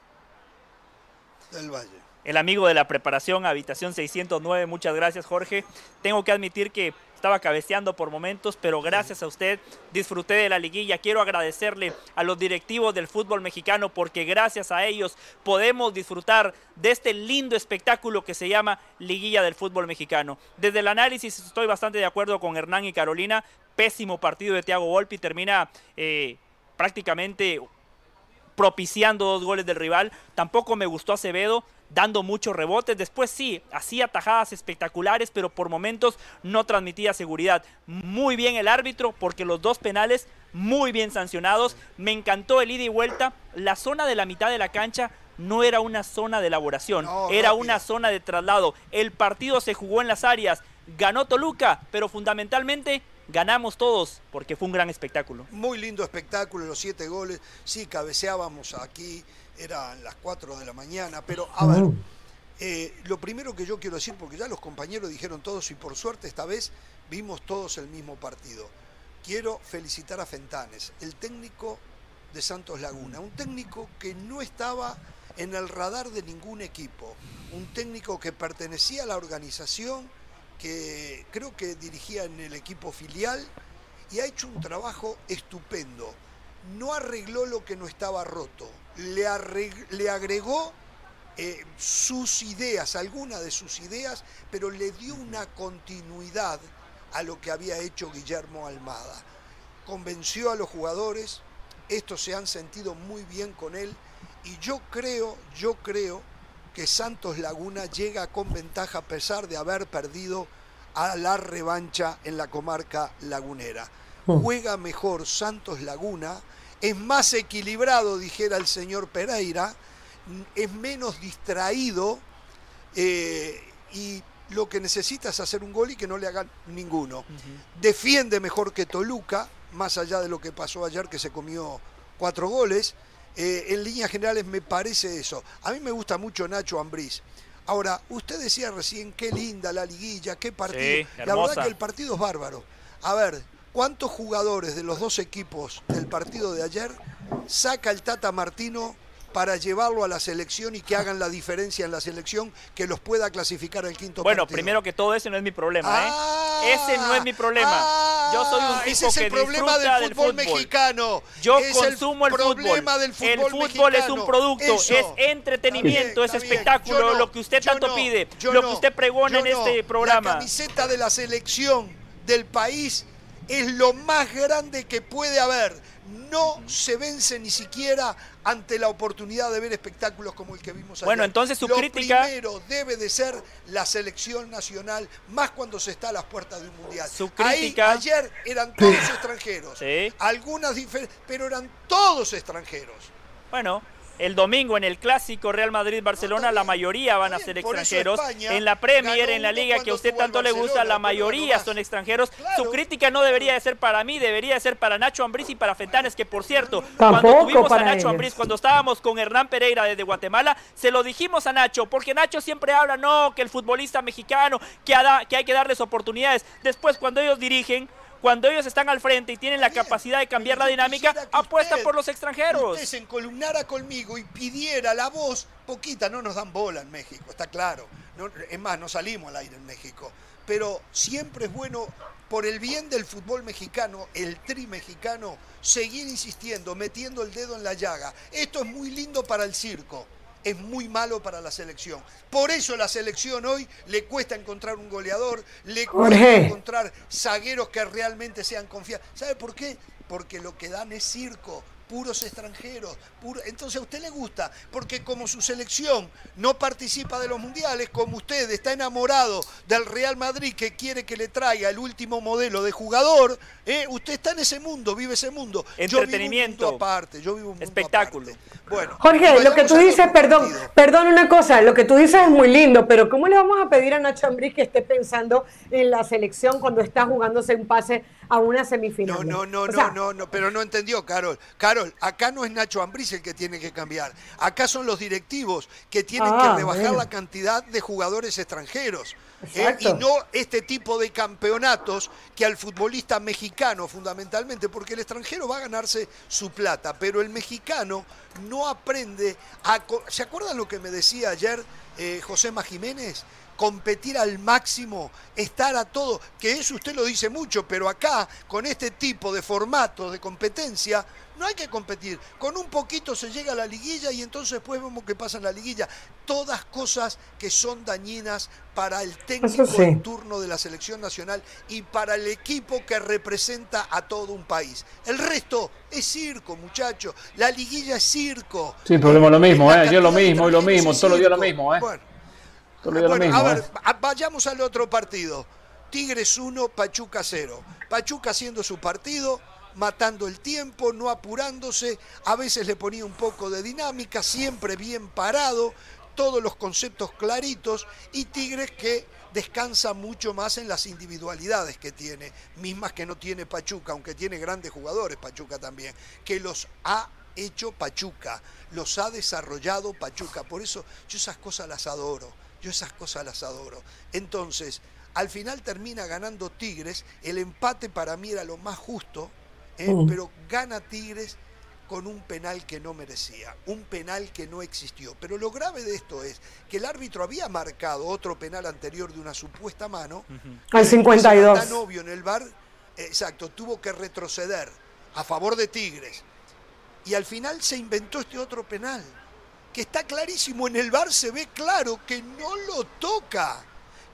S2: Del Valle
S3: el amigo de la preparación, habitación 609. Muchas gracias, Jorge. Tengo que admitir que estaba cabeceando por momentos, pero gracias a usted disfruté de la liguilla. Quiero agradecerle a los directivos del fútbol mexicano porque gracias a ellos podemos disfrutar de este lindo espectáculo que se llama liguilla del fútbol mexicano. Desde el análisis estoy bastante de acuerdo con Hernán y Carolina. Pésimo partido de Thiago Volpi, termina eh, prácticamente propiciando dos goles del rival. Tampoco me gustó Acevedo dando muchos rebotes. Después sí, hacía tajadas espectaculares, pero por momentos no transmitía seguridad. Muy bien el árbitro, porque los dos penales muy bien sancionados. Me encantó el ida y vuelta. La zona de la mitad de la cancha no era una zona de elaboración, era una zona de traslado. El partido se jugó en las áreas. Ganó Toluca, pero fundamentalmente ganamos todos porque fue un gran espectáculo.
S2: Muy lindo espectáculo, los siete goles. Sí, cabeceábamos aquí eran las 4 de la mañana, pero a ver, eh, lo primero que yo quiero decir, porque ya los compañeros dijeron todos y por suerte esta vez vimos todos el mismo partido. Quiero felicitar a Fentanes, el técnico de Santos Laguna, un técnico que no estaba en el radar de ningún equipo, un técnico que pertenecía a la organización, que creo que dirigía en el equipo filial y ha hecho un trabajo estupendo. No arregló lo que no estaba roto, le, agregó eh, sus ideas, algunas de sus ideas, pero le dio una continuidad a lo que había hecho Guillermo Almada. Convenció a los jugadores, estos se han sentido muy bien con él y yo creo, yo creo que Santos Laguna llega con ventaja a pesar de haber perdido a la revancha en la comarca lagunera. juega mejor Santos Laguna, es más equilibrado, dijera el señor Pereira, es menos distraído eh, y lo que necesita es hacer un gol y que no le hagan ninguno. Defiende mejor que Toluca, más allá de lo que pasó ayer que se comió cuatro goles. Eh, en líneas generales me parece eso. A mí me gusta mucho Nacho Ambriz. Ahora, usted decía recién qué linda la liguilla, qué partido. la verdad que el partido es bárbaro. A ver, ¿cuántos jugadores de los dos equipos del partido de ayer saca el Tata Martino para llevarlo a la selección y que hagan la diferencia en la selección que los pueda clasificar al quinto
S3: bueno, primero que todo, ese no es mi problema, ¿eh? Ah, ese no es mi problema. Yo soy un tipo ese es el problema del fútbol,
S2: mexicano.
S3: Yo consumo el, fútbol. Del fútbol. El fútbol es un producto, es entretenimiento, es espectáculo, lo que usted tanto pide, lo que usted pregona en este programa.
S2: La camiseta de la selección del país es lo más grande que puede haber no se vence ni siquiera ante la oportunidad de ver espectáculos como el que vimos ayer.
S3: Bueno, entonces su crítica...
S2: primero debe de ser la selección nacional, más cuando se está a las puertas de un mundial.
S3: Su crítica...
S2: ayer eran todos extranjeros. ¿Sí? Algunas diferentes, pero eran todos extranjeros.
S3: Bueno, el domingo en el clásico Real Madrid-Barcelona, la mayoría van a ser extranjeros. En la Premier, en la liga que a usted tanto le gusta, la mayoría son extranjeros. Su crítica no debería de ser para mí, debería de ser para Nacho Ambriz y para Fentanes, que por cierto, cuando tuvimos a Nacho Ambriz, cuando estábamos con Hernán Pereira desde Guatemala, se lo dijimos a Nacho, porque Nacho siempre habla, no, que el futbolista mexicano, que, que hay que darles oportunidades. Después, cuando ellos dirigen, cuando ellos están al frente y tienen la capacidad de cambiar la dinámica, apuesta por los extranjeros.
S2: Usted se encolumnara conmigo y pidiera la voz, poquita, no nos dan bola en México, está claro. es más, no salimos al aire en México. Pero siempre es bueno, por el bien del fútbol mexicano, el tri mexicano, seguir insistiendo, metiendo el dedo en la llaga. Esto es muy lindo para el circo es muy malo para la selección. Por eso la selección hoy le cuesta encontrar un goleador, le cuesta encontrar zagueros que realmente sean confiables. ¿Sabe por qué? Porque lo que dan es circo, puros extranjeros. Entonces a usted le gusta, porque como su selección no participa de los mundiales, como usted está enamorado del Real Madrid que quiere que le traiga el último modelo de jugador, ¿eh? usted está en ese mundo, vive ese mundo.
S3: Entretenimiento.
S2: Yo vivo un mundo aparte, yo vivo un mundo
S3: Espectáculo.
S2: Bueno,
S4: Jorge, lo que tú dices, perdón, perdón una cosa, lo que tú dices es muy lindo, pero ¿cómo le vamos a pedir a Nacho Ambriz que esté pensando en la selección cuando está jugándose un pase a una semifinal?
S2: No, no, no, no, no, pero no entendió, Carol. Carol, acá no es Nacho Ambriz el que tiene que cambiar. Acá son los directivos que tienen que ah, rebajar la cantidad de jugadores extranjeros. ¿Eh? y no este tipo de campeonatos que al futbolista mexicano fundamentalmente, porque el extranjero va a ganarse su plata, pero el mexicano no aprende a... ¿Se acuerdan lo que me decía ayer eh, José Jiménez? Competir al máximo, estar a todo, que eso usted lo dice mucho, pero acá, con este tipo de formato de competencia, no hay que competir. Con un poquito se llega a la liguilla y entonces después vemos qué pasa en la liguilla. Todas cosas que son dañinas para el técnico en turno de la selección nacional y para el equipo que representa a todo un país. El resto es circo, muchachos. La liguilla es circo.
S8: Sí, problema lo mismo, ¿eh? Yo lo mismo, y lo mismo, todos los días lo mismo, ¿eh?
S2: Bueno, a ver, ¿eh? vayamos al otro partido. Tigres 1, Pachuca 0. Pachuca haciendo su partido, matando el tiempo, no apurándose, a veces le ponía un poco de dinámica, siempre bien parado, todos los conceptos claritos y Tigres que descansa mucho más en las individualidades que tiene, mismas que no tiene Pachuca, aunque tiene grandes jugadores Pachuca también, que los ha hecho Pachuca, los ha desarrollado Pachuca, por eso yo esas cosas las adoro yo esas cosas las adoro. Entonces, al final termina ganando Tigres. El empate para mí era lo más justo, ¿eh? mm. pero gana Tigres con un penal que no merecía, un penal que no existió. Pero lo grave de esto es que el árbitro había marcado otro penal anterior de una supuesta mano.
S4: Al 52.
S2: Tan obvio en el bar, exacto, tuvo que retroceder a favor de Tigres. Y al final se inventó este otro penal que está clarísimo en el bar, se ve claro que no lo toca,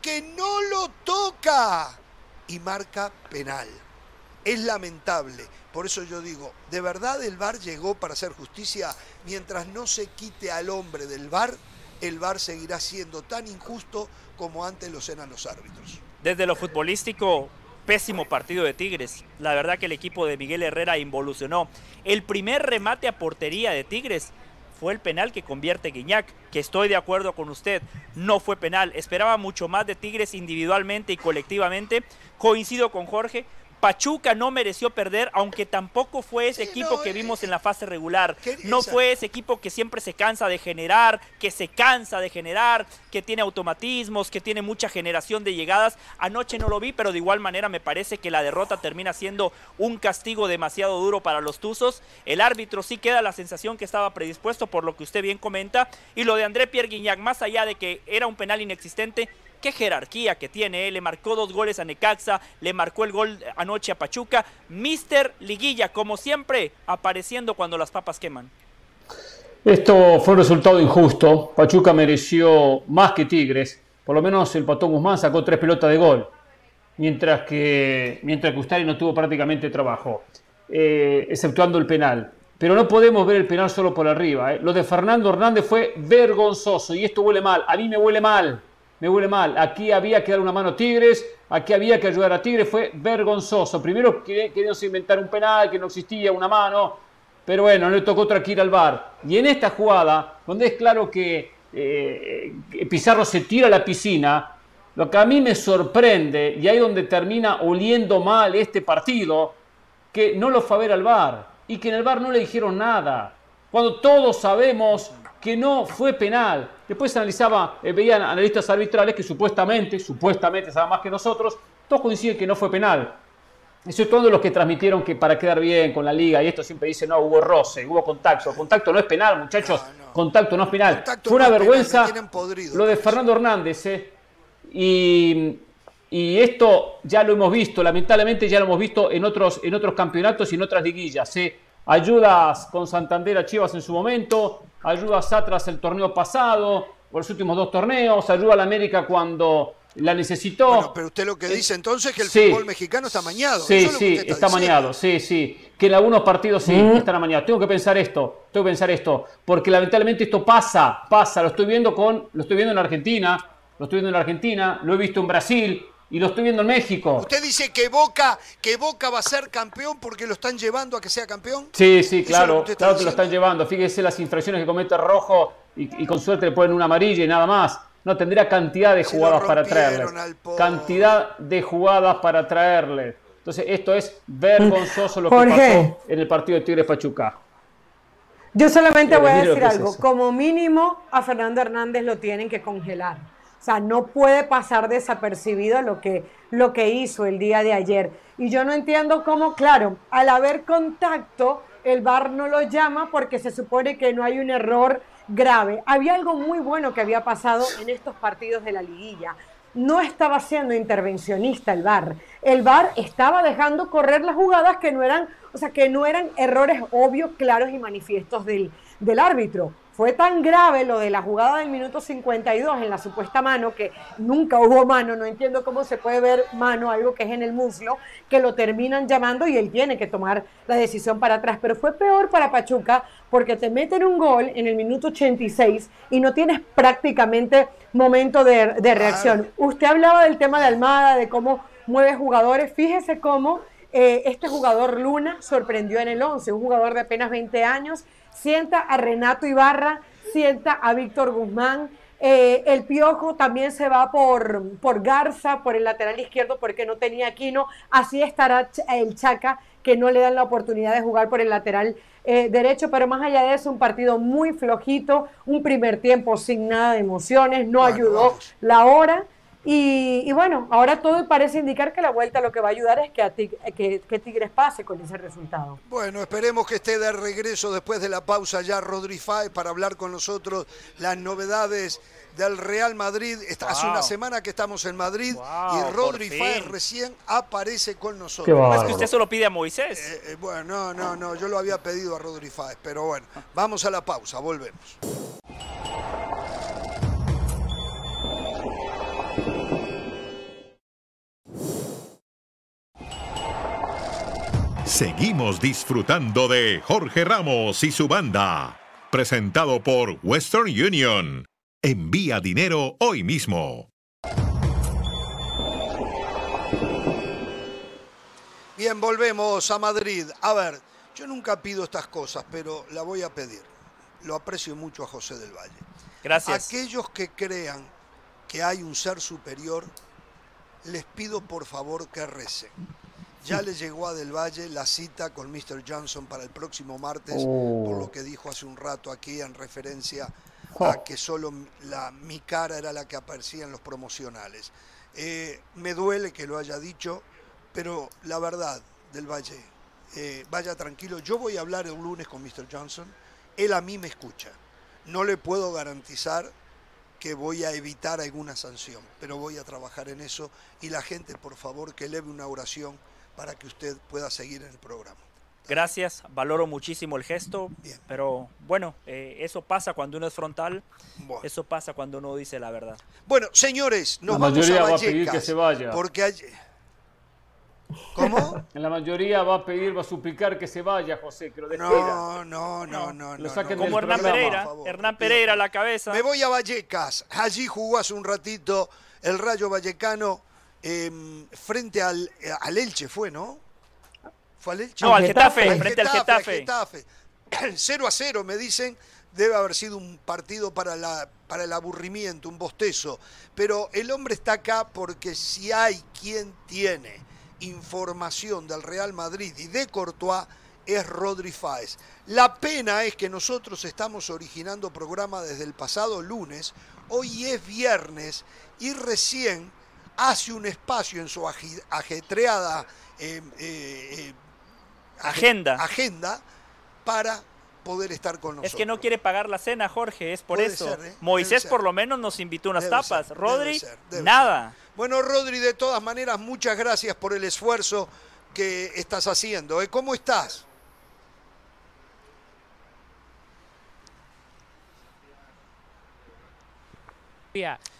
S2: que no lo toca y marca penal. Es lamentable, por eso yo digo, de verdad el bar llegó para hacer justicia, mientras no se quite al hombre del bar, el bar seguirá siendo tan injusto como antes lo eran los árbitros.
S3: Desde lo futbolístico, Pésimo partido de Tigres. La verdad que el equipo de Miguel Herrera involucionó. El primer remate a portería de Tigres fue el penal que convierte Guiñac, que estoy de acuerdo con usted, no fue penal. Esperaba mucho más de Tigres individualmente y colectivamente. Coincido con Jorge, Pachuca no mereció perder, aunque tampoco fue ese equipo que vimos en la fase regular. No fue ese equipo que siempre se cansa de generar, que se cansa de generar, que tiene automatismos, que tiene mucha generación de llegadas. Anoche no lo vi, pero de igual manera me parece que la derrota termina siendo un castigo demasiado duro para los Tuzos. El árbitro sí queda la sensación que estaba predispuesto por lo que usted bien comenta. Y lo de André Pierre Guignac, más allá de que era un penal inexistente, qué jerarquía que tiene, le marcó dos goles a Necaxa, le marcó el gol anoche a Pachuca, Mister Liguilla, como siempre, apareciendo cuando las papas queman.
S8: Esto fue un resultado injusto, Pachuca mereció más que Tigres, por lo menos el Patón Guzmán sacó tres pelotas de gol, mientras que, mientras que Ustari no tuvo prácticamente trabajo, eh, exceptuando el penal. Pero no podemos ver el penal solo por arriba. ¿eh? Lo de Fernando Hernández fue vergonzoso y esto huele mal. A mí me huele mal me huele mal. Aquí había que dar una mano a Tigres, aquí había que ayudar a Tigres, fue vergonzoso. Primero querían inventar un penal, que no existía una mano, pero bueno, no le tocó otra que ir al bar. Y en esta jugada, donde es claro que eh, Pizarro se tira a la piscina, lo que a mí me sorprende, y ahí donde termina oliendo mal este partido, que no lo fue a ver al bar y que en el bar no le dijeron nada. Cuando todos sabemos que no fue penal. Después analizaba, eh, veían analistas arbitrales que supuestamente, supuestamente saben más que nosotros, todos coinciden que no fue penal. Eso es todos los que transmitieron que para quedar bien con la liga y esto siempre dice no, hubo roce, hubo contacto. Contacto no es penal, muchachos. Contacto no es penal. Fue una vergüenza lo de Fernando Hernández. Eh. Y, y, esto ya lo hemos visto, lamentablemente ya lo hemos visto en otros, en otros campeonatos y en otras liguillas. Eh. Ayudas con Santander a Chivas en su momento, ayuda a Satras el torneo pasado, por los últimos dos torneos, ayuda a la América cuando la necesitó. Bueno,
S2: pero usted lo que dice entonces es que el fútbol mexicano está mañado.
S8: Sí, sí, está, mañado, sí, sí. Que en algunos partidos sí están amañados. Tengo que pensar esto, tengo que pensar esto, porque lamentablemente esto pasa, pasa. Lo estoy viendo con, lo estoy viendo en Argentina, lo estoy viendo en Argentina, lo he visto en Brasil, y lo estoy viendo en México.
S2: ¿Usted dice que Boca, que Boca va a ser campeón porque lo están llevando a que sea campeón?
S8: Sí, sí, claro, claro que lo están llevando. Fíjese las infracciones que comete Rojo y, con suerte le ponen una amarilla y nada más. No, tendría cantidad de jugadas para traerle. Cantidad de jugadas para traerle. Entonces, esto es vergonzoso lo que pasó en el partido de Tigres Pachuca.
S4: Yo solamente voy a decir algo. Como mínimo, a Fernando Hernández lo tienen que congelar sea, no puede pasar desapercibido lo que, lo que hizo el día de ayer. Y yo no entiendo cómo, claro, al haber contacto, el VAR no lo llama porque se supone que no hay un error grave. Había algo muy bueno que había pasado en estos partidos de la liguilla. No estaba siendo intervencionista el VAR. El VAR estaba dejando correr las jugadas que no eran, o sea, que no eran errores obvios, claros y manifiestos del, del árbitro. Fue tan grave lo de la jugada del minuto 52 en la supuesta mano, que nunca hubo mano, no entiendo cómo se puede ver mano, algo que es en el muslo, que lo terminan llamando y él tiene que tomar la decisión para atrás. Pero fue peor para Pachuca porque te meten un gol en el minuto 86 y no tienes prácticamente momento de, reacción. Usted hablaba del tema de Almada, de cómo mueve jugadores. Fíjese cómo eh, este jugador Luna sorprendió en el 11, un jugador de apenas 20 años sienta a Renato Ibarra, sienta a Víctor Guzmán. Eh, el Piojo también se va por, por Garza, por el lateral izquierdo, porque no tenía Aquino. Así estará el Chaca, que no le dan la oportunidad de jugar por el lateral eh, derecho. Pero más allá de eso, un partido muy flojito, un primer tiempo sin nada de emociones, no ayudó la hora. Y, bueno, ahora todo parece indicar que la vuelta lo que va a ayudar es que, a que, Tigres pase con ese resultado.
S2: Bueno, esperemos que esté de regreso después de la pausa ya Rodri Fáez para hablar con nosotros las novedades del Real Madrid. Hace una semana que estamos en Madrid y Rodri Fáez recién aparece con nosotros.
S3: Es que usted solo pide a Moisés.
S2: Eh, eh, bueno, no, no, no, yo lo había pedido a Rodri Fáez, pero bueno, vamos a la pausa, volvemos.
S1: Seguimos disfrutando de Jorge Ramos y su banda. Presentado por Western Union. Envía dinero hoy mismo.
S2: Bien, volvemos a Madrid. A ver, yo nunca pido estas cosas, pero la voy a pedir. Lo aprecio mucho a José del Valle.
S3: Gracias.
S2: Aquellos que crean que hay un ser superior, les pido por favor que recen. Ya le llegó a Del Valle la cita con Mr. Johnson para el próximo martes, por lo que dijo hace un rato aquí en referencia a que solo la, mi cara era la que aparecía en los promocionales. Eh, me duele que lo haya dicho, pero la verdad, Del Valle, eh, vaya tranquilo. Yo voy a hablar el lunes con Mr. Johnson. Él a mí me escucha. No le puedo garantizar que voy a evitar alguna sanción, pero voy a trabajar en eso y la gente, por favor, que eleve una oración para que usted pueda seguir en el programa.
S3: Gracias, valoro muchísimo el gesto, pero bueno, eh, eso pasa cuando uno es frontal, eso pasa cuando uno dice la verdad.
S2: Bueno, señores, nos
S8: la
S2: vamos
S8: mayoría
S2: a
S8: va a
S2: Vallecas,
S8: pedir que se vaya.
S2: porque hay- ¿Cómo?
S8: En la mayoría va a pedir, va a suplicar que se vaya, José, que lo despida.
S2: No, no, no, no.
S8: Lo
S2: no,
S8: saquen
S2: no.
S8: del
S3: Como Hernán
S8: programa.
S3: Pereira,
S2: por favor,
S3: Hernán Pereira a la cabeza.
S2: Me voy a Vallecas. Allí jugó hace un ratito el Rayo Vallecano em, frente al, eh, al Elche, ¿fue, no? ¿Fue al Elche?
S3: No, al Getafe, frente al Getafe.
S2: Getafe. 0 a 0, me dicen. Debe haber sido un partido para, la, para el aburrimiento, un bostezo. Pero el hombre está acá porque si hay quien tiene información del Real Madrid y de Courtois, es Rodri Fáez. La pena es que nosotros estamos originando programa desde el pasado lunes, hoy es viernes y recién hace un espacio en su ajetreada eh, eh, eh,
S3: Agenda.
S2: agenda para poder estar con nosotros.
S3: Es que no quiere pagar la cena, Jorge, es por
S2: Puede
S3: eso.
S2: ser, ¿eh?
S3: Moisés por lo menos nos invitó unas
S2: Debe
S3: tapas.
S2: ser,
S3: Rodri,
S2: debe ser, debe
S3: nada.
S2: Bueno, Rodri, de todas maneras, muchas gracias por el esfuerzo que estás haciendo. ¿eh? ¿Cómo estás?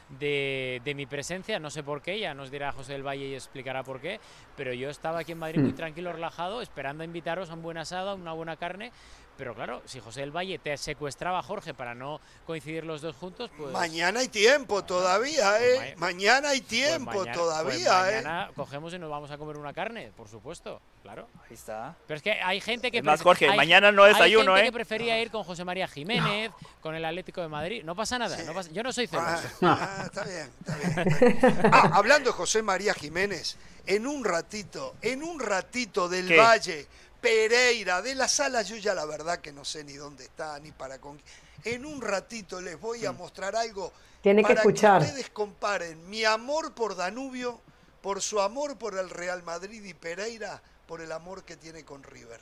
S19: De, de mi presencia, no sé por qué, ya nos dirá José del Valle y explicará por qué, pero yo estaba aquí en Madrid muy
S2: Mm.
S19: tranquilo, relajado, esperando a invitaros a un buen asado, a una buena carne, pero claro, si José del Valle te secuestraba a Jorge para no coincidir los dos juntos, pues...
S2: Mañana hay tiempo todavía, ¿eh? Mañana hay
S19: pues
S2: tiempo
S19: mañana-
S2: todavía,
S19: pues
S2: ¿eh?
S19: mañana cogemos y nos vamos a comer una carne, por supuesto, claro.
S3: Ahí está.
S19: Pero es que hay gente que...
S3: Más, Jorge,
S19: hay-
S3: mañana no desayuno,
S19: Hay gente
S3: ¿eh?
S19: que prefería ir con José María Jiménez, con el Atlético de Madrid. No pasa nada, no pasa- yo no soy celoso.
S2: Ah, está bien, está bien. está bien. Ah, hablando de José María Jiménez, en un ratito, en un ratito del
S3: ¿Qué?
S2: Valle, Pereira, de la sala, yo ya la verdad que no sé ni dónde está, ni para con En un ratito les voy a mostrar algo
S4: Tiene que
S2: para
S4: escuchar.
S2: ustedes comparen mi amor por Danubio, por su amor por el Real Madrid y Pereira, por el amor que tiene con River.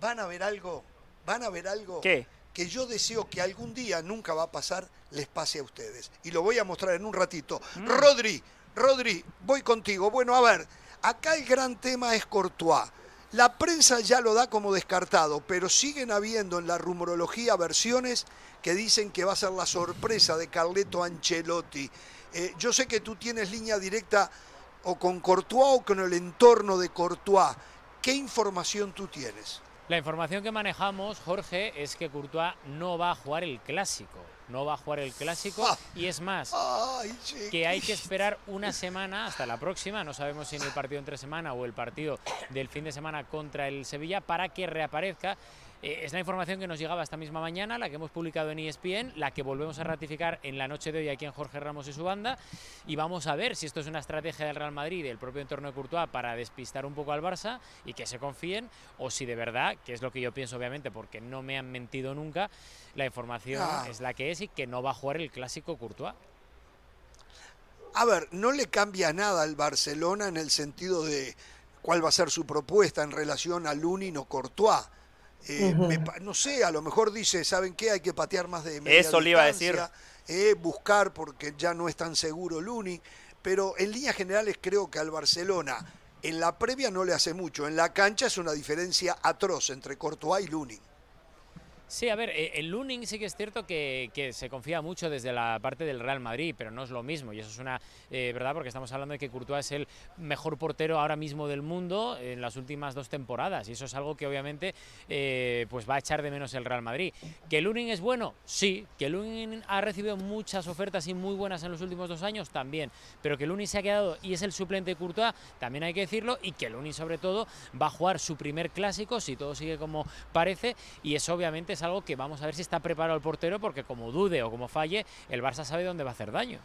S2: Van a ver algo, van a ver algo
S3: ¿Qué?
S2: que yo deseo que algún día, nunca va a pasar, les pase a ustedes. Y lo voy a mostrar en un ratito.
S3: Mm.
S2: Rodri, Rodri, voy contigo. Bueno, a ver, acá el gran tema es Courtois. La prensa ya lo da como descartado, pero siguen habiendo en la rumorología versiones que dicen que va a ser la sorpresa de Carleto Ancelotti. Eh, yo sé que tú tienes línea directa o con Courtois o con el entorno de Courtois. ¿Qué información tú tienes?
S19: La información que manejamos, Jorge, es que Courtois no va a jugar el clásico. No va a jugar el clásico
S2: Ah.
S19: y es más, que hay que esperar una semana hasta la próxima. No sabemos si en el partido entre semana o el partido del fin de semana contra el Sevilla para que reaparezca. Eh, es la información que nos llegaba esta misma mañana, la que hemos publicado en ESPN, la que volvemos a ratificar en la noche de hoy aquí en Jorge Ramos y su banda. Y vamos a ver si esto es una estrategia del Real Madrid y del propio entorno de Courtois para despistar un poco al Barça y que se confíen, o si de verdad, que es lo que yo pienso obviamente porque no me han mentido nunca, la información
S2: Ah.
S19: es la que es y que no va a jugar el clásico Courtois.
S2: A ver, no le cambia nada al Barcelona en el sentido de cuál va a ser su propuesta en relación a Lunin o Courtois. Eh,
S3: Ujú.
S2: me pa- no sé, a lo mejor dice, ¿saben qué? Hay que patear más de media
S3: Eso le iba a
S2: distancia, eh, buscar porque ya no es tan seguro Lunin. Pero en líneas generales creo que al Barcelona en la previa no le hace mucho. En la cancha es una diferencia atroz entre Courtois y Lunin.
S19: Sí, a ver, eh, el Luning sí que es cierto que, se confía mucho desde la parte del Real Madrid, pero no es lo mismo. Y eso es una eh, verdad porque estamos hablando de que Courtois es el mejor portero ahora mismo del mundo en las últimas dos temporadas. Y eso es algo que obviamente eh, pues va a echar de menos el Real Madrid. ¿Que Luning es bueno? Sí. ¿Que Luning ha recibido muchas ofertas y muy buenas en los últimos dos años? También. Pero que Luning se ha quedado y es el suplente de Courtois, también hay que decirlo. Y que Luning sobre todo va a jugar su primer clásico, si todo sigue como parece. Y eso obviamente es algo que vamos a ver si está preparado el portero, porque como dude o como falle, el Barça sabe dónde va a hacer daño.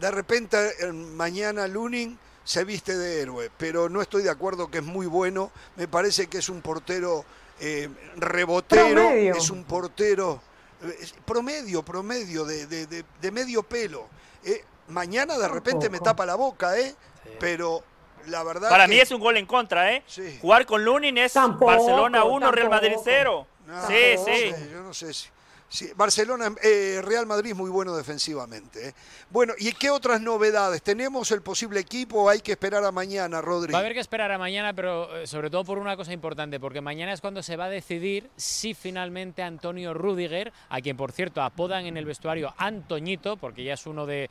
S2: De repente, mañana Lunin se viste de héroe, pero no estoy de acuerdo que es muy bueno. Me parece que es un portero eh, rebotero, es un portero eh, promedio, promedio, de, medio pelo. Eh, mañana de repente me tapa la boca, ¿eh? Pero
S3: para mí es un gol en contra, ¿eh? Jugar con Lunin es Barcelona 1, Real Madrid 0. Sí, sí.
S2: yo no sé si. Barcelona, eh, Real Madrid muy bueno defensivamente. ¿eh? Bueno, ¿y qué otras novedades? ¿Tenemos el posible equipo o hay que esperar a mañana, Rodri?
S19: Va a haber que esperar a mañana, pero eh, sobre todo por una cosa importante, porque mañana es cuando se va a decidir si finalmente Antonio Rudiger, a quien por cierto apodan en el vestuario Antoñito, porque ya es uno de,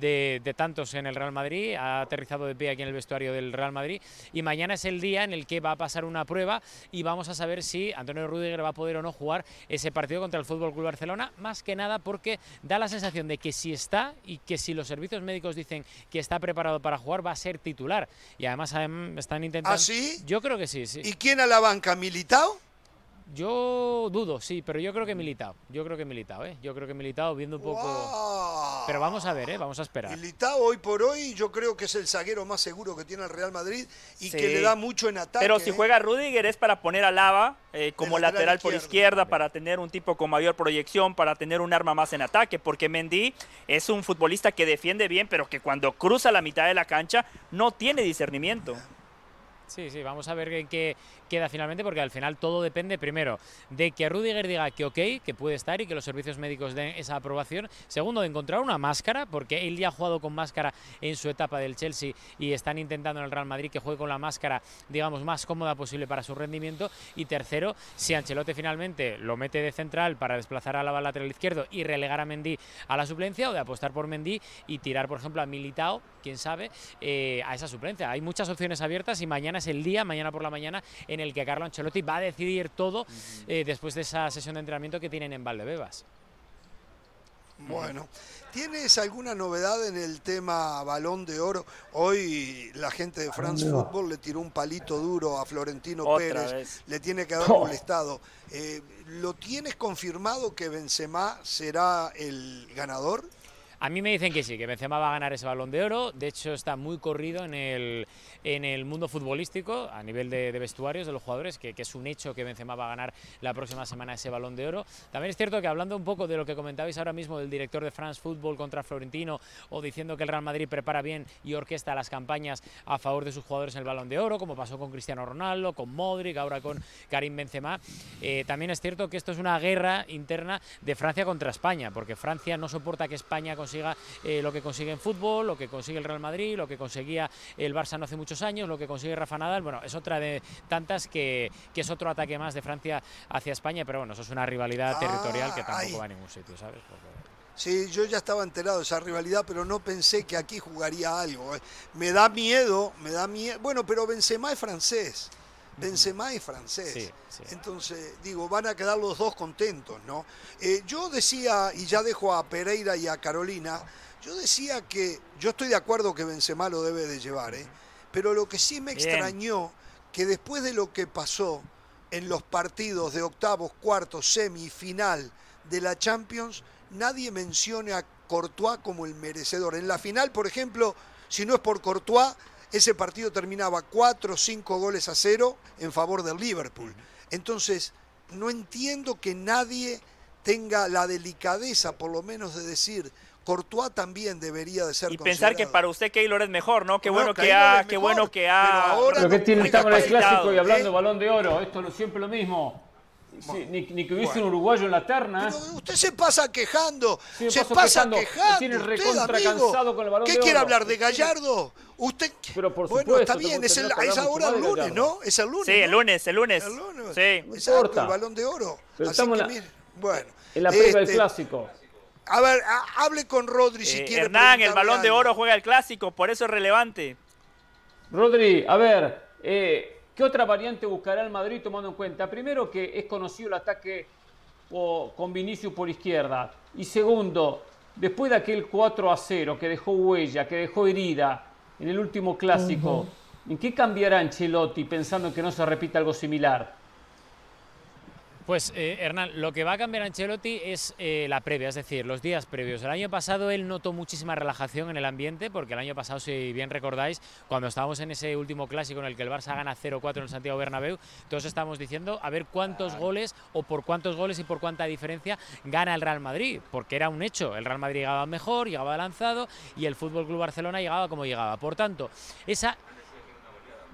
S19: de, tantos en el Real Madrid, ha aterrizado de pie aquí en el vestuario del Real Madrid, y mañana es el día en el que va a pasar una prueba y vamos a saber si Antonio Rudiger va a poder o no jugar ese partido contra el Fútbol Club Barcelona, más que nada porque da la sensación de que si está y que si los servicios médicos dicen que está preparado para jugar, va a ser titular. Y además están intentando.
S2: ¿Ah, sí?
S19: Yo creo que sí, sí.
S2: ¿Y quién a la banca? ¿Militao?
S19: Yo dudo, sí, pero yo creo que Militao. Yo creo que Militao, ¿eh? Yo creo que Militao viendo un poco... Pero vamos a ver, ¿eh? Vamos a esperar.
S2: Militao hoy por hoy yo creo que es el zaguero más seguro que tiene el Real Madrid y que le da mucho en ataque.
S3: Pero si ¿eh? juega Rudiger es para poner a Lava eh, como lateral, por izquierda, para tener un tipo con mayor proyección, para tener un arma más en ataque, porque Mendy es un futbolista que defiende bien, pero que cuando cruza la mitad de la cancha no tiene discernimiento.
S19: Sí, sí, vamos a ver en qué queda finalmente, porque al final todo depende, primero, de que Rudiger diga que ok, que puede estar y que los servicios médicos den esa aprobación. Segundo, de encontrar una máscara, porque él ya ha jugado con máscara en su etapa del Chelsea y están intentando en el Real Madrid que juegue con la máscara, digamos, más cómoda posible para su rendimiento. Y tercero, si Ancelotti finalmente lo mete de central para desplazar a la lateral izquierdo y relegar a Mendy a la suplencia, o de apostar por Mendy y tirar, por ejemplo, a Militao, quién sabe, eh, a esa suplencia. Hay muchas opciones abiertas y mañana es el día, mañana por la mañana, el que Carlo Ancelotti va a decidir todo eh, después de esa sesión de entrenamiento que tienen en Valdebebas.
S2: Bueno, ¿tienes alguna novedad en el tema balón de oro? Hoy la gente de France Football le tiró un palito duro a Florentino Pérez, le tiene que haber molestado. Eh, ¿Lo tienes confirmado que Benzema será el ganador?
S19: A mí me dicen que sí, que Benzema va a ganar ese balón de oro. De hecho, está muy corrido en el, en el mundo futbolístico, a nivel de, vestuarios de los jugadores, que, es un hecho que Benzema va a ganar la próxima semana ese balón de oro. También es cierto que hablando un poco de lo que comentabais ahora mismo del director de France Football contra Florentino, o diciendo que el Real Madrid prepara bien y orquesta las campañas a favor de sus jugadores en el balón de oro, como pasó con Cristiano Ronaldo, con Modric, ahora con Karim Benzema, eh, también es cierto que esto es una guerra interna de Francia contra España, porque Francia no soporta que España consiga eh, lo que consigue en fútbol, lo que consigue el Real Madrid, lo que conseguía el Barça no hace muchos años, lo que consigue Rafa Nadal, bueno, es otra de tantas que, es otro ataque más de Francia hacia España, pero bueno, eso es una rivalidad territorial que tampoco va a ningún sitio, ¿sabes?
S2: Sí, yo ya estaba enterado de esa rivalidad, pero no pensé que aquí jugaría algo. Me da miedo, me da miedo. Bueno, pero Benzema es francés. Benzema es francés. Entonces, digo, van a quedar los dos contentos, ¿no? Eh, yo decía, y ya dejo a Pereira y a Carolina, yo decía que yo estoy de acuerdo que Benzema lo debe de llevar, ¿eh? Pero lo que sí me extrañó, que después de lo que pasó en los partidos de octavos, cuartos, semifinal de la Champions, nadie mencione a Courtois como el merecedor. En la final, por ejemplo, si no es por Courtois, ese partido terminaba 4 o 5 goles a cero en favor del Liverpool. Entonces, no entiendo que nadie tenga la delicadeza, por lo menos, de decir, Courtois también debería de ser
S3: Y pensar que para usted Keylor es mejor, ¿no? Qué bueno, que ha, qué bueno que ha...
S8: Pero, que tiene, estamos en el clásico y hablando ¿eh? balón de oro, esto es siempre lo mismo. Ni, que hubiese un uruguayo en la terna.
S2: usted se pasa quejando, se pasa quejando. Tiene recontra cansado con el balón ¿Qué quiere hablar de Gallardo? Usted.
S8: Pero por
S2: bueno, está bien, es, el, es ahora el lunes, ¿no? Es el lunes.
S3: Sí, el lunes, el lunes.
S2: El lunes.
S3: Sí.
S2: Exacto, el balón de oro. Así que, la, mire, bueno.
S8: En la previa del este, clásico.
S2: A ver, hable con Rodri si eh, quiere.
S3: Hernán, el balón de oro juega el clásico, por eso es relevante.
S8: Rodri, a ver, eh, ¿qué otra variante buscará el Madrid tomando en cuenta? Primero que es conocido el ataque con Vinicius por izquierda. Y segundo, después de aquel 4 a 0 que dejó huella, que dejó herida en el último clásico, ¿en qué cambiará Ancelotti pensando en que no se repita algo similar?
S19: Pues eh, Hernán, lo que va a cambiar Ancelotti es eh, la previa, es decir, los días previos. El año pasado él notó muchísima relajación en el ambiente, porque el año pasado, si bien recordáis, cuando estábamos en ese último clásico en el que el Barça gana 0-4 en el Santiago Bernabéu, todos estábamos diciendo a ver cuántos goles o por cuántos goles y por cuánta diferencia gana el Real Madrid, porque era un hecho, el Real Madrid llegaba mejor, llegaba lanzado y el Fútbol Club Barcelona llegaba como llegaba. Por tanto, esa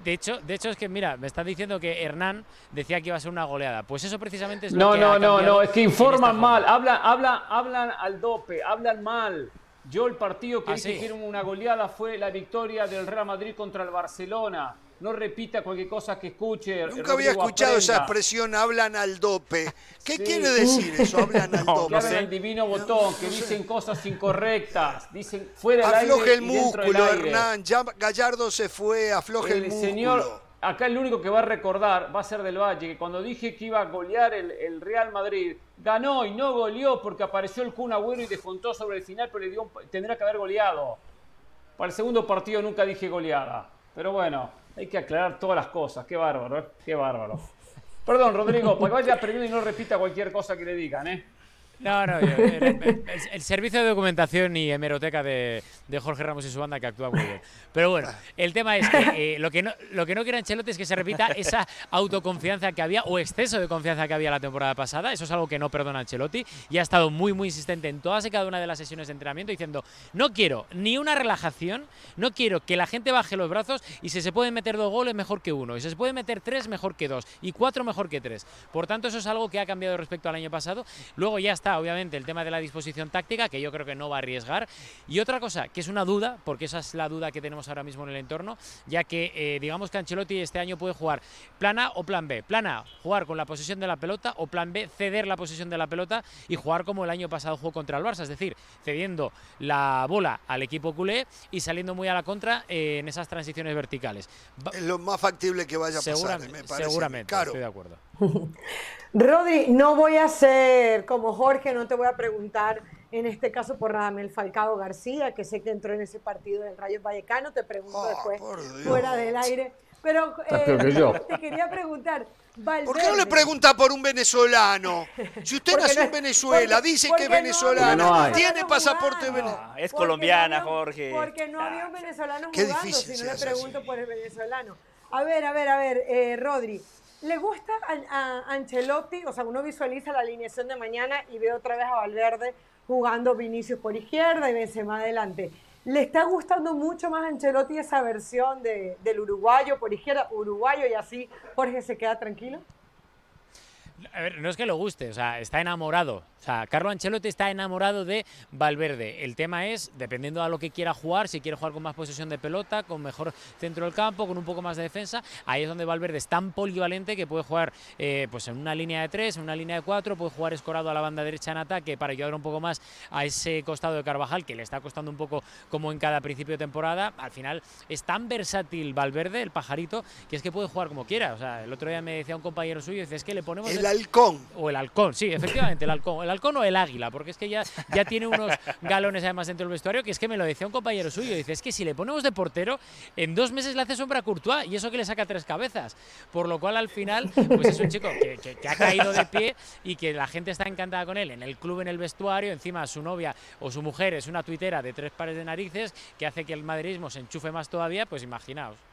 S19: de hecho, de hecho es que mira, me están diciendo que Hernán decía que iba a ser una goleada. Pues eso precisamente es
S8: no,
S19: lo que
S8: No, no, no, es que informan mal, hablan, hablan, hablan al dope, hablan mal. Yo el partido que ah, dije que era una goleada fue la victoria del Real Madrid contra el Barcelona no repita cualquier cosa que escuche.
S2: Nunca había escuchado esa expresión, hablan al dope. ¿Qué quiere decir eso, hablan al dope?
S8: Que hablan al divino botón, que dicen cosas incorrectas, dicen fuera del
S2: Afloje aire el músculo, Hernán, ya Gallardo se fue, afloje el, el músculo. Señor,
S8: acá el único que va a recordar va a ser del Valle, que cuando dije que iba a golear el, Real Madrid, ganó y no goleó porque apareció el Kun Agüero y descontó sobre el final, pero le dio, tendrá que haber goleado. Para el segundo partido nunca dije goleada. Pero bueno, hay que aclarar todas las cosas. Qué bárbaro, ¿eh? Qué bárbaro. Perdón, Rodrigo, pues vaya primero y no repita cualquier cosa que le digan, ¿eh?
S19: No, no, el, servicio de documentación y hemeroteca de, Jorge Ramos y su banda que actúa muy bien. Pero bueno, el tema es que eh, lo, que no, lo que no quiere Ancelotti es que se repita esa autoconfianza que había o exceso de confianza que había la temporada pasada. Eso es algo que no perdona Ancelotti y ha estado muy, muy insistente en todas y cada una de las sesiones de entrenamiento diciendo no quiero ni una relajación, no quiero que la gente baje los brazos y si se pueden meter dos goles mejor que uno, y si se pueden meter tres mejor que dos y cuatro mejor que tres. Por tanto, eso es algo que ha cambiado respecto al año pasado. Luego ya está obviamente, el tema de la disposición táctica, que yo creo que no va a arriesgar. Y otra cosa, que es una duda, porque esa es la duda que tenemos ahora mismo en el entorno, ya que eh, digamos que Ancelotti este año puede jugar plan A o plan B. Plan A, jugar con la posesión de la pelota, o plan B, ceder la posesión de la pelota y jugar como el año pasado jugó contra el Barça, es decir, cediendo la bola al equipo culé y saliendo muy a la contra eh, en esas transiciones verticales.
S2: Es lo más factible que vaya a pasar, me parece.
S19: Seguramente, estoy de acuerdo.
S4: Rodri, no voy a ser como Jorge, no te voy a preguntar en este caso por Radamel Falcao García, que sé que entró en ese partido del Rayo Vallecano, te pregunto ah, después fuera del aire. Pero eh, te quería preguntar,
S2: ¿por qué no le pregunta por un venezolano? Si usted nació en Venezuela, dice que es venezolano, tiene pasaporte venezolano.
S3: Es colombiana, Jorge.
S4: Porque no había un venezolano jugando, si no le pregunto por el venezolano. A ver, a ver, a ver, eh, Rodri, ¿Le gusta a, Ancelotti? O sea, uno visualiza la alineación de mañana y ve otra vez a Valverde jugando Vinicius por izquierda y Benzema adelante. ¿Le está gustando mucho más Ancelotti esa versión de, del uruguayo por izquierda, uruguayo y así Jorge se queda tranquilo?
S19: A ver, no es que lo guste, o sea, está enamorado. O sea, Carlo Ancelotti está enamorado de Valverde. El tema es, dependiendo a lo que quiera jugar, si quiere jugar con más posesión de pelota, con mejor centro del campo, con un poco más de defensa, ahí es donde Valverde es tan polivalente que puede jugar eh, pues en una línea de tres, en una línea de cuatro, puede jugar escorado a la banda derecha en ataque para ayudar un poco más a ese costado de Carvajal, que le está costando un poco como en cada principio de temporada. Al final es tan versátil Valverde, el pajarito, que es que puede jugar como quiera. O sea, el otro día me decía un compañero suyo, dice, es que le ponemos...
S2: El halcón.
S19: O el halcón, sí, efectivamente, el halcón halcón o el águila, porque es que ya, ya tiene unos galones además dentro del vestuario, que es que me lo decía un compañero suyo, dice, es que si le ponemos de portero, en dos meses le hace sombra a Courtois y eso que le saca tres cabezas. Por lo cual al final, pues es un chico que, ha caído de pie y que la gente está encantada con él en el club, en el vestuario, encima su novia o su mujer es una tuitera de tres pares de narices que hace que el madridismo se enchufe más todavía, pues imaginaos.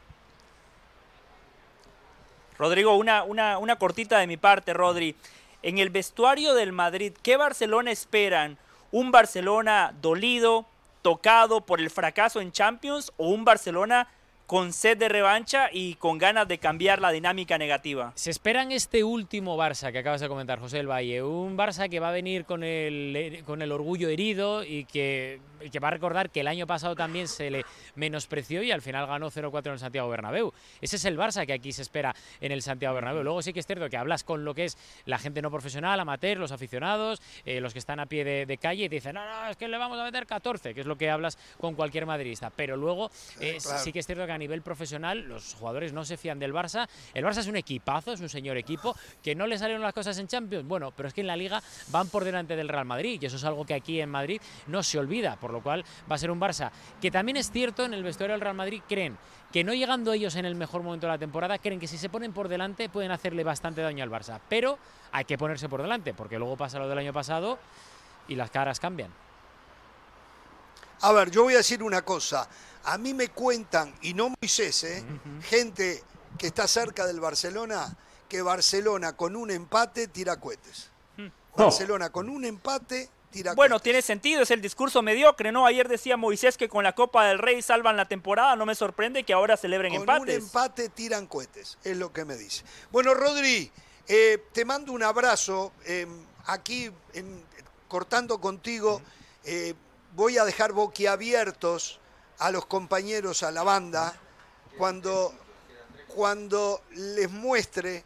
S3: Rodrigo, una, una, una cortita de mi parte, Rodri. En el vestuario del Madrid, ¿qué Barcelona esperan? ¿Un Barcelona dolido, tocado por el fracaso en Champions o un Barcelona con sed de revancha y con ganas de cambiar la dinámica negativa.
S19: Se espera en este último Barça que acabas de comentar, José del Valle, un Barça que va a venir con el, con el orgullo herido y que, que va a recordar que el año pasado también se le menospreció y al final ganó 0-4 en el Santiago Bernabéu. Ese es el Barça que aquí se espera en el Santiago Bernabéu. Luego sí que es cierto que hablas con lo que es la gente no profesional, amateur, los aficionados, eh, los que están a pie de, calle y te dicen, no, no, es que le vamos a meter 14, que es lo que hablas con cualquier madridista. Pero luego eh, sí que es cierto que nivel profesional los jugadores no se fían del Barça. El Barça es un equipazo, es un señor equipo, que no le salieron las cosas en Champions. Bueno, pero es que en la liga van por delante del Real Madrid y eso es algo que aquí en Madrid no se olvida, por lo cual va a ser un Barça que también es cierto en el vestuario del Real Madrid creen que no llegando ellos en el mejor momento de la temporada, creen que si se ponen por delante pueden hacerle bastante daño al Barça. Pero hay que ponerse por delante, porque luego pasa lo del año pasado y las caras cambian.
S2: A ver, yo voy a decir una cosa. A mí me cuentan, y no Moisés, ¿eh? gente que está cerca del Barcelona, que Barcelona con un empate tira cohetes. Hmm. Barcelona con un empate tira
S3: Bueno, tiene sentido, es el discurso mediocre, ¿no? Ayer decía Moisés que con la Copa del Rey salvan la temporada, no me sorprende que ahora celebren empates. Con
S2: un empate tiran cohetes, es lo que me dice. Bueno, Rodri, eh, te mando un abrazo. Eh, aquí, cortando contigo, eh, voy a dejar boquiabiertos a los compañeros, a la banda, cuando, cuando les muestre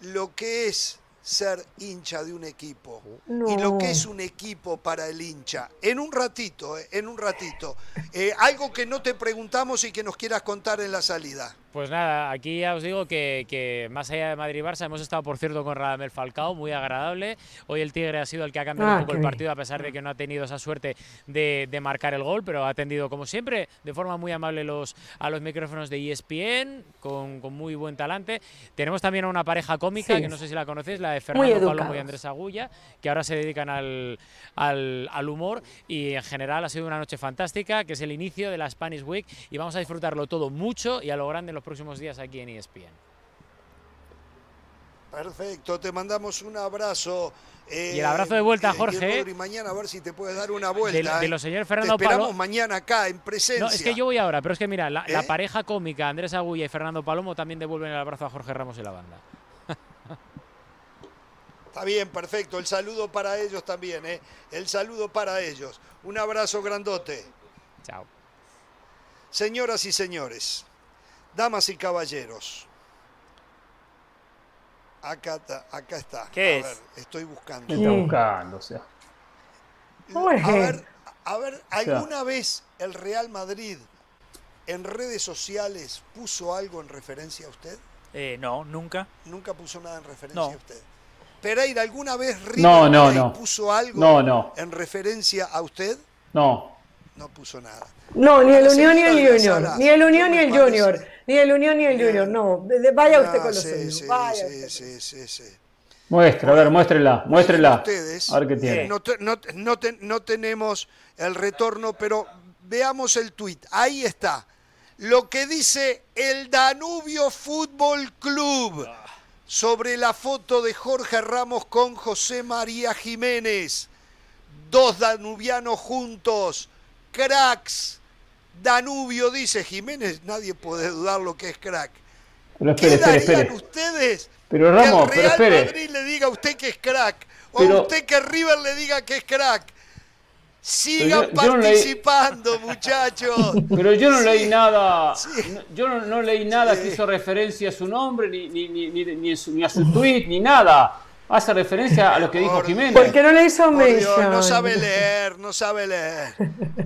S2: lo que es ser hincha de un equipo y lo que es un equipo para el hincha. En un ratito, eh, en un ratito. Eh, algo que no te preguntamos y que nos quieras contar en la salida.
S19: Pues nada, aquí ya os digo que, más allá de Madrid-Barça hemos estado, por cierto, con Radamel Falcao, muy agradable. Hoy el Tigre ha sido el que ha cambiado un ah, poco el partido, a pesar de que no ha tenido esa suerte de, marcar el gol, pero ha atendido, como siempre, de forma muy amable los, a los micrófonos de ESPN, con, muy buen talante. Tenemos también a una pareja cómica, que no sé si la conocéis, la de Fernando Palomo y Andrés Agulla, que ahora se dedican al, al humor y en general ha sido una noche fantástica, que es el inicio de la Spanish Week y vamos a disfrutarlo todo mucho y a lo grande los próximos días aquí en ESPN.
S2: Perfecto, te mandamos un abrazo.
S19: Eh, y el abrazo de vuelta, a Jorge.
S2: Y mañana a ver si te puedes dar una vuelta.
S19: De, de los señores Fernando
S2: te esperamos mañana acá en presencia.
S19: No, es que yo voy ahora, pero es que mira, la, ¿Eh? pareja cómica Andrés Agulla y Fernando Palomo también devuelven el abrazo a Jorge Ramos y la banda.
S2: Está bien, perfecto. El saludo para ellos también, ¿eh? El saludo para ellos. Un abrazo grandote.
S19: Chao.
S2: Señoras y señores, damas y caballeros. Acá está, acá está.
S3: ¿Qué
S2: es? estoy buscando.
S8: ¿Qué está buscando? O sea.
S2: A ver, a ver, ¿alguna vez el Real Madrid en redes sociales puso algo en referencia a usted?
S3: Eh, no, nunca.
S2: Nunca puso nada en referencia a usted. Pereira, ¿alguna vez River puso algo en referencia a usted?
S8: No.
S2: No puso nada.
S4: No, ni el Unión ni el Junior. Ni el Unión ni el Junior. Ni el Unión ni el Junior. No, vaya usted con los sí, sí,
S2: sí, sí, sí,
S8: Muestra, a ver, muéstrela, muéstrela. Ustedes, a ver qué tiene.
S2: No, no, no tenemos el retorno, pero veamos el tuit. Ahí está. Lo que dice el Danubio Fútbol Club sobre la foto de Jorge Ramos con José María Jiménez. Dos danubianos juntos cracks. Danubio dice Jiménez, nadie puede dudar lo que es crack.
S8: Pero espere, ¿Qué
S2: darían ustedes
S8: pero Ramos,
S2: que el
S8: Real
S2: Madrid le diga a usted que es crack? O a usted que River le diga que es crack. Sigan participando, muchachos.
S8: Pero yo no leí nada. Yo no, leí nada que hizo referencia a su nombre, ni, ni, ni, ni, a su tweet, ni nada hace referencia a lo que dijo Jiménez.
S4: Porque no le hizo mention.
S2: no sabe leer, no sabe leer.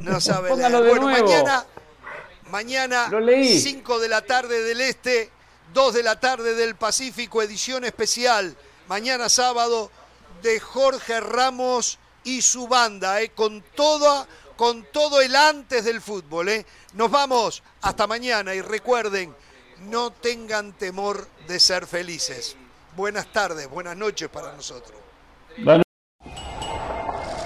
S2: No sabe
S8: Póngalo
S2: leer.
S8: De
S2: bueno,
S8: nuevo.
S2: mañana, mañana 5 de la tarde del Este, 2 de la tarde del Pacífico, edición especial. Mañana sábado de Jorge Ramos y su banda, eh, con, toda, con todo el antes del fútbol. Eh. Nos vamos hasta mañana y recuerden, no tengan temor de ser felices buenas tardes, buenas noches para nosotros.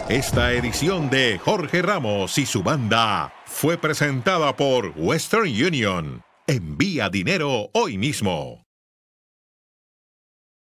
S1: Esta edición de Jorge Ramos y su banda fue presentada por Western Union. Envía dinero hoy mismo.